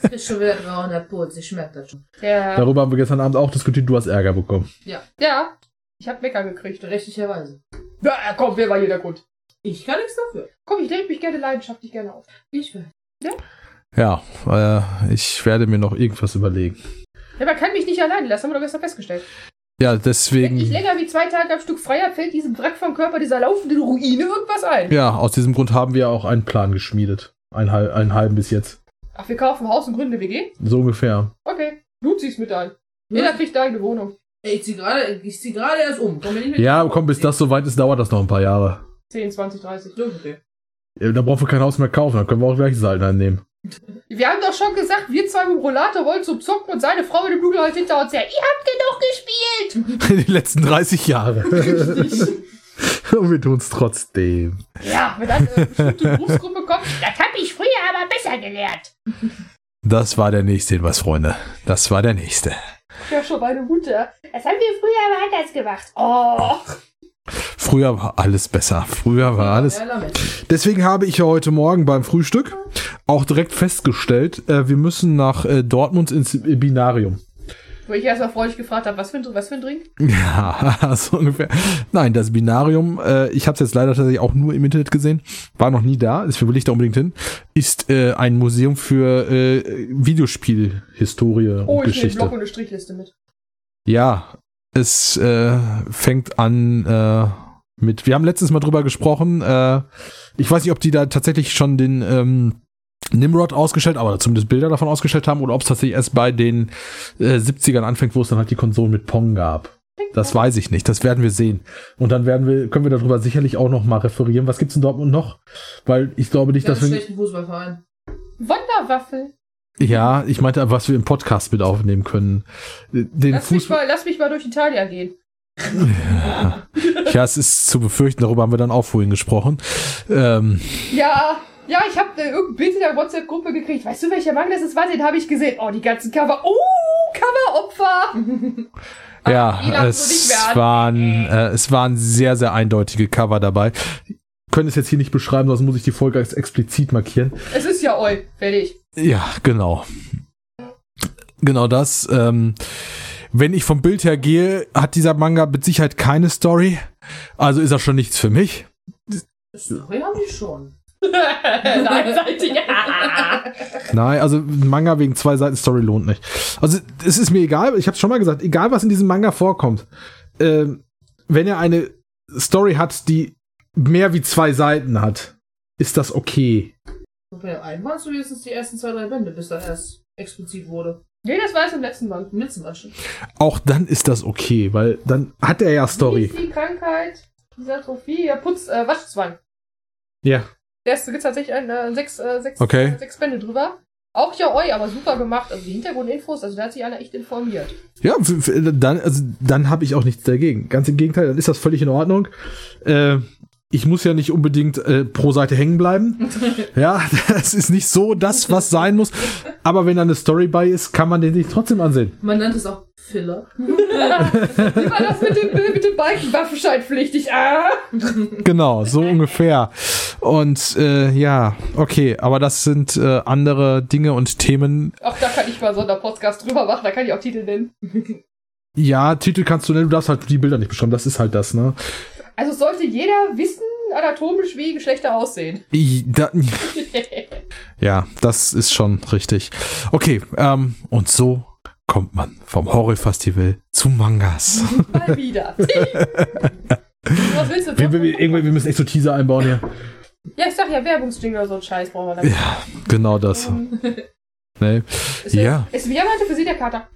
Ist schon wieder grau in der Putz, ich schmerzt das schon. Ja, Darüber haben wir gestern Abend auch diskutiert, du hast Ärger bekommen. Ja, ja. Ich hab Mecker gekriegt. berechtigterweise. Ja, komm, wer war hier der Grund? Ich kann nichts dafür. Komm, ich lenke mich gerne leidenschaftlich gerne auf. Ich will. Ja, äh, ich werde mir noch irgendwas überlegen. Ja, man kann mich nicht alleine lassen, haben wir doch gestern festgestellt. Ja, Wenn ich deswegen. länger wie zwei Tage am Stück frei hab, fällt diesem Wrack vom Körper dieser laufenden Ruine irgendwas ein. Ja, aus diesem Grund haben wir auch einen Plan geschmiedet. Ein, halb- einen halben bis jetzt. Ach, wir kaufen Haus und gründen eine WG? So ungefähr. Okay. Du ziehst mit ein. Jeder kriegt eine eigene Wohnung. Ey, ich zieh gerade, ich zieh gerade erst um. Komm mir nicht mit Ja, komm, bis das soweit ist, dauert das noch ein paar Jahre. 10, 20, 30. Ja, okay. Ja, Da brauchen wir kein Haus mehr kaufen, dann können wir auch gleich Salten einnehmen. Wir haben doch schon gesagt, wir zwei dem Rollator wollen zum Zocken und seine Frau mit dem Bügel halt hinter uns her. Ihr habt genug gespielt! Die letzten 30 Jahre. Und wir tun's trotzdem. Ja, wenn dann eine bestimmte Berufsgruppe kommt, das hab ich früher aber besser gelernt. Das war der nächste Hinweis, Freunde. Das war der nächste. Ja, schon meine Mutter. Das haben wir früher aber anders gemacht. Oh. Früher war alles besser. Früher war alles. Deswegen habe ich ja heute Morgen beim Frühstück auch direkt festgestellt, äh, wir müssen nach äh, Dortmund ins Binarium. Wo ich erstmal freudig gefragt habe, was für ein, was für ein Drink? Ja, so ungefähr. Nein, das Binarium, äh, ich habe es jetzt leider tatsächlich auch nur im Internet gesehen, war noch nie da, ist will ich da unbedingt hin, ist äh, ein Museum für äh, Videospielhistorie Oh, und ich nehme Geschichte. Block und eine Strichliste mit. Ja, es äh, fängt an äh, mit. Wir haben letztes Mal drüber gesprochen. Äh, ich weiß nicht, ob die da tatsächlich schon den ähm, Nimrod ausgestellt, aber zumindest Bilder davon ausgestellt haben, oder ob es tatsächlich erst bei den äh, 70ern anfängt, wo es dann halt die Konsolen mit Pong gab. Das weiß ich nicht. Das werden wir sehen. Und dann werden wir, können wir darüber sicherlich auch noch mal referieren. Was gibt's in Dortmund noch? Weil ich glaube nicht, Ganz dass wir. schlechten Fußballverein. Wanderwaffel. Ja, ich meinte, was wir im Podcast mit aufnehmen können. Den Lass mich, Fußball. mal, lass mich mal durch Italien gehen. Ja, es ist zu befürchten, darüber haben wir dann auch vorhin gesprochen. Ähm, Ja, ja, ich habe äh, irgendein Bild in der WhatsApp-Gruppe gekriegt. Weißt du, welcher Manga das ist? Warte, den habe ich gesehen. Oh, die ganzen Cover. Oh, Coveropfer. ja, nicht es waren, äh, es waren sehr, sehr eindeutige Cover dabei. Können es jetzt hier nicht beschreiben, sonst muss ich die Folge als explizit markieren. Es ist ja oi. Fertig. Ja, genau. Genau das. Ähm, wenn ich vom Bild her gehe, hat dieser Manga mit Sicherheit keine Story. Also ist er schon nichts für mich. Story haben die schon. Nein, also ein Manga wegen zwei Seiten Story lohnt nicht. Also es ist mir egal, ich habe schon mal gesagt, egal was in diesem Manga vorkommt, ähm, wenn er eine Story hat, die mehr wie zwei Seiten hat, ist das okay. Und bei dem einen waren es wenigstens die ersten zwei, drei Bände, bis er erst explizit wurde. nee, das war es im letzten Band. Im letzten Mal schon. Auch dann ist das okay, weil dann hat er ja Wie Story. ist die Krankheit? Dieser Trophie? Ja, Putz, äh, Waschzwang. Ja, Der ist, gibt's tatsächlich ein, äh, sechs, äh, sechs, Okay. äh, sechs Bände drüber. Auch ja oi, aber super gemacht. Also die Hintergrundinfos, also da hat sich einer echt informiert. ja, dann, also dann habe ich auch nichts dagegen. Ganz im Gegenteil, dann ist das völlig in Ordnung. Äh, ich muss ja nicht unbedingt äh, pro Seite hängen bleiben. ja, das ist nicht so das, was sein muss. Aber wenn da eine Story bei ist, kann man den sich trotzdem ansehen. Man nannte es auch Filler. Wie war das mit dem, mit dem Balken waffenscheidpflichtig? Ah! Genau, so ungefähr. Und äh, ja, okay, aber das sind äh, andere Dinge und Themen. Auch da kann ich mal so einen Podcast drüber machen, da kann ich auch Titel nennen. Ja, Titel kannst du nennen, du darfst halt die Bilder nicht beschreiben, das ist halt das, ne? Also sollte jeder wissen, anatomisch, wie Geschlechter aussehen. Da, ja, das ist schon richtig. Okay, ähm, und so kommt man vom Horror-Festival zu Mangas. Mal wieder. Was willst du? wir, wir, irgendwie, wir müssen echt so Teaser einbauen hier. Ja, ich sag ja, Werbungsjingle oder so ein Scheiß brauchen wir dann. Ja, genau das. Nee. Ist, Ja. Ist wie meinte für Sie der Kater.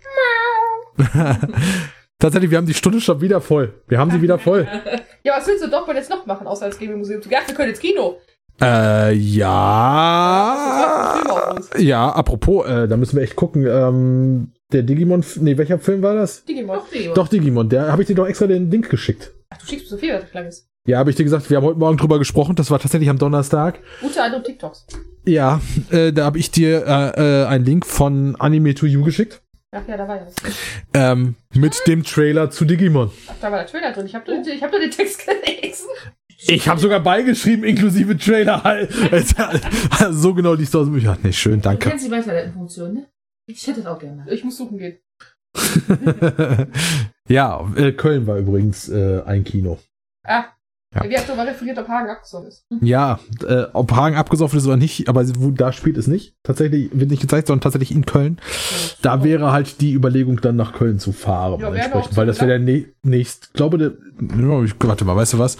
Tatsächlich, wir haben die Stunde schon wieder voll. Wir haben sie wieder voll. Ja, was willst du doch wohl jetzt noch machen, außer als Gaming-Museum zu gehen? Ach, wir können ins Kino. Äh, ja. Ja, apropos, äh, da müssen wir echt gucken. Ähm, der Digimon, nee, welcher Film war das? Digimon. Doch, Leo. Doch, Digimon, der habe ich dir doch extra den Link geschickt. Ach, du schickst mir so viel, was lang ist. Ja, habe ich dir gesagt, wir haben heute Morgen drüber gesprochen, das war tatsächlich am Donnerstag. Unter anderem TikToks. Ja, äh, da habe ich dir äh, äh, einen Link von Anime to You geschickt. Ach ja, da war ja was. Ähm, mit dem Trailer zu Digimon. Ach, da war der Trailer drin. Ich habe nur, ich hab nur den Text gelesen. Ich habe sogar beigeschrieben, inklusive Trailer. so genau liest du aus dem Bücher. Nee, schön, Du danke. kennst die Weiterleitenfunktion, ne? Ich hätte das auch gerne. Ich muss suchen gehen. ja, äh, Köln war übrigens äh, ein Kino. Ah. Ja. Wie hast du mal referiert, ob Hagen abgesoffen ist? Ja, äh, ob Hagen abgesoffen ist oder nicht, aber wo, da spielt es nicht. Tatsächlich wird nicht gezeigt, sondern tatsächlich in Köln. Da wäre halt die Überlegung, dann nach Köln zu fahren. Ja, entsprechend, weil das wäre der ne nächst, glaube der, warte mal, weißt du was?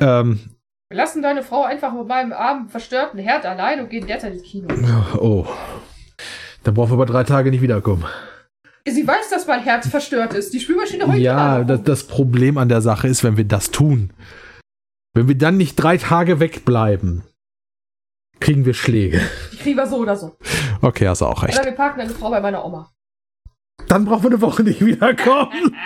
Ähm, Wir lassen deine Frau einfach mit meinem armen, verstörten Herd allein und gehen derzeit ins Kino. oh, dann brauchen wir aber drei Tage nicht wiederkommen. Sie weiß, dass mein Herz verstört ist. Die Spülmaschine heult Ja, das, das Problem an der Sache ist, wenn wir das tun, wenn wir dann nicht drei Tage wegbleiben, kriegen wir Schläge. Die kriegen wir so oder so. Okay, hast du auch recht. Oder wir parken eine Frau bei meiner Oma. Dann brauchen wir eine Woche nicht wiederkommen.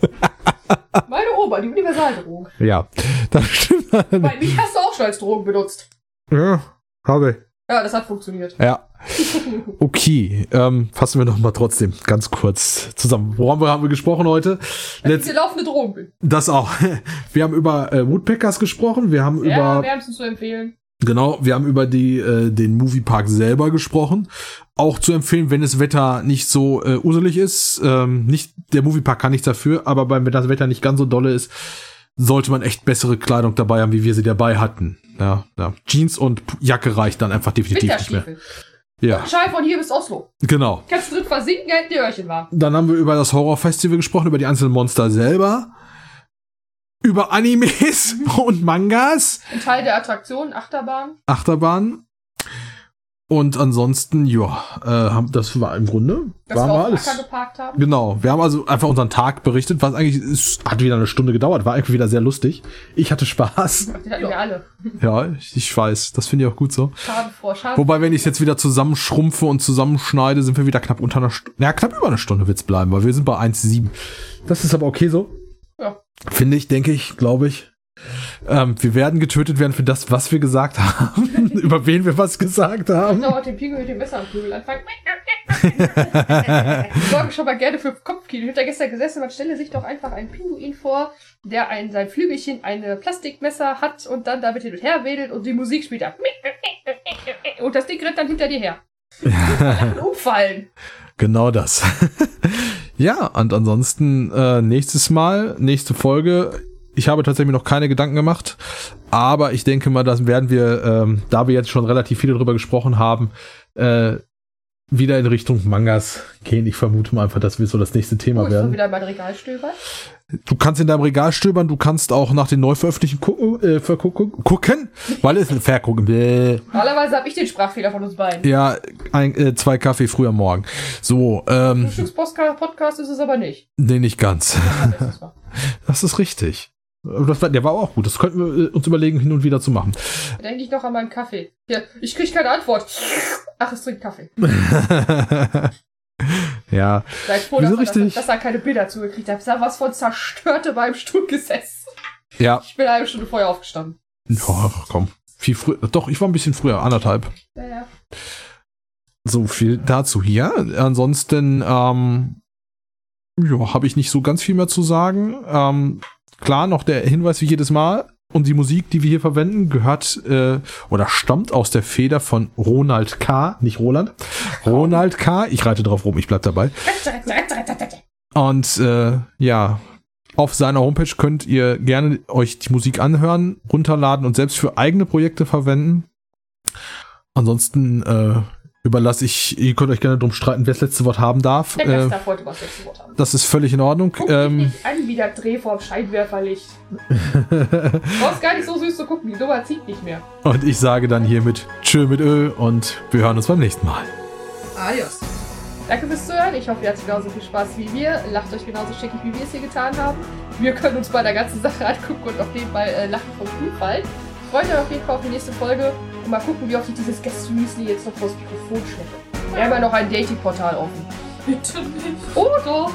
Meine Oma, die Universaldrohung. Ja, das stimmt. Bei mich hast du auch schon als Drogen benutzt. Ja, habe ich. Ja, das hat funktioniert. Ja. Okay, ähm, fassen wir noch mal trotzdem ganz kurz zusammen. Woran haben wir gesprochen heute? Letzt, eine laufende Drohung bin. das auch. Wir haben über äh, Woodpeckers gesprochen. Wir haben Ja, über wärmstens zu empfehlen. genau, wir haben über die äh, den Moviepark selber gesprochen. Auch zu empfehlen, wenn das Wetter nicht so äh, uselig ist. Ähm, nicht der Moviepark kann nichts dafür, aber beim wenn das Wetter nicht ganz so dolle ist, sollte man echt bessere Kleidung dabei haben, wie wir sie dabei hatten. Ja, ja. Jeans und Jacke reicht dann einfach definitiv nicht mehr. Ja, Schall von hier bis Oslo. genau. Kannst du drin versinken, hält die Öhrchen warm. Dann haben wir über das Horrorfestival gesprochen, über die einzelnen Monster selber, über Animes und Mangas, Ein Teil der Attraktion, Achterbahn. Achterbahn. Und ansonsten, ja, äh, das war im Grunde, Dass waren wir dem alles. Acker geparkt haben. Genau, wir haben also einfach unseren Tag berichtet, was eigentlich, es hat wieder eine Stunde gedauert, war eigentlich wieder sehr lustig. Ich hatte Spaß. Die hatten wir alle. Ja, ich, ich weiß, das finde ich auch gut so. Schaden vor Schaden. Wobei, wenn ich es jetzt wieder zusammenschrumpfe und zusammenschneide, sind wir wieder knapp unter einer Stunde. Ja, knapp über eine Stunde wird's bleiben, weil wir sind bei 1,7. Das ist aber okay so. Ja. Finde ich, denke ich, glaube ich. Ähm, wir werden getötet werden für das, was wir gesagt haben. Über wen wir was gesagt haben. dauert den Pinguin mit dem Messer am Flügel anfangen. Ich sorge schon mal gerne für Kopfkino. Ich hab da gestern gesessen, man stelle sich doch einfach einen Pinguin vor, der ein, sein Flügelchen eine Plastikmesser hat und dann damit hin und her wedelt und die Musik spielt da. Und das Ding rennt dann hinter dir her. Umfallen. Genau das. ja, und ansonsten äh, nächstes Mal, nächste Folge. Ich habe tatsächlich noch keine Gedanken gemacht, aber ich denke mal, das werden wir, ähm, da wir jetzt schon relativ viele drüber gesprochen haben, äh, wieder in Richtung Mangas gehen. Ich vermute mal einfach, das wird so das nächste Thema Oh, werden. wieder in mein Regal stöbern. Du kannst in deinem Regal stöbern, du kannst auch nach den Neuveröffentlichungen gucken, äh, vergucken, gucken, weil es vergucken. Bäh. Normalerweise habe ich den Sprachfehler von uns beiden. Ja, ein, äh, zwei Kaffee früher am Morgen. So, ähm, Frühstückspodcast ist es aber nicht. nee, nicht ganz. Das ist richtig. Das war, der war auch gut. Das könnten wir äh, uns überlegen, hin und wieder zu machen. Da denke ich noch an meinen Kaffee. Ja, ich kriege keine Antwort. Ach, es trinkt Kaffee. ja, Seid froh, dass, dass, richtig? dass er keine Bilder zugekriegt hat. Hab was von zerstörte beim Stuhl gesessen. ja. Ich bin eine halbe Stunde vorher aufgestanden. Ja, komm. Viel früher. Doch, ich war ein bisschen früher, anderthalb. Ja, ja. So viel dazu hier. Ansonsten, ähm, ja, habe ich nicht so ganz viel mehr zu sagen. Ähm, klar, noch der Hinweis wie jedes Mal. Und die Musik, die wir hier verwenden, gehört äh, oder stammt aus der Feder von Ronald K., nicht Roland. Ronald K., ich reite drauf rum, ich bleib dabei. Und äh, ja, auf seiner Homepage könnt ihr gerne euch die Musik anhören, runterladen und selbst für eigene Projekte verwenden. Ansonsten äh, überlasse ich, ihr könnt euch gerne drum streiten, wer das letzte Wort haben darf. Der Äh, Gast darf heute was letzte Wort. Das ist völlig in Ordnung. Guck Ähm, nicht an wie der Dreh vorm Scheinwerferlicht. Brauchst gar nicht so süß zu gucken, die Nummer zieht nicht mehr. und ich sage dann hiermit Tschö mit Ö und wir hören uns beim nächsten Mal. Adios. Danke fürs Zuhören. Ich hoffe, ihr hattet genauso viel Spaß wie wir. Lacht euch genauso schickig, wie wir es hier getan haben. Wir können uns bei der ganzen Sache angucken und auf jeden Fall äh, lachen vom Stuhlfall. Freut euch auf jeden Fall auf die nächste Folge und mal gucken, wie oft ich dieses Gäste-Müsli jetzt noch vors Mikrofon schleppe. Wir haben ja noch ein Dating-Portal offen. Bitte nicht. Oh doch!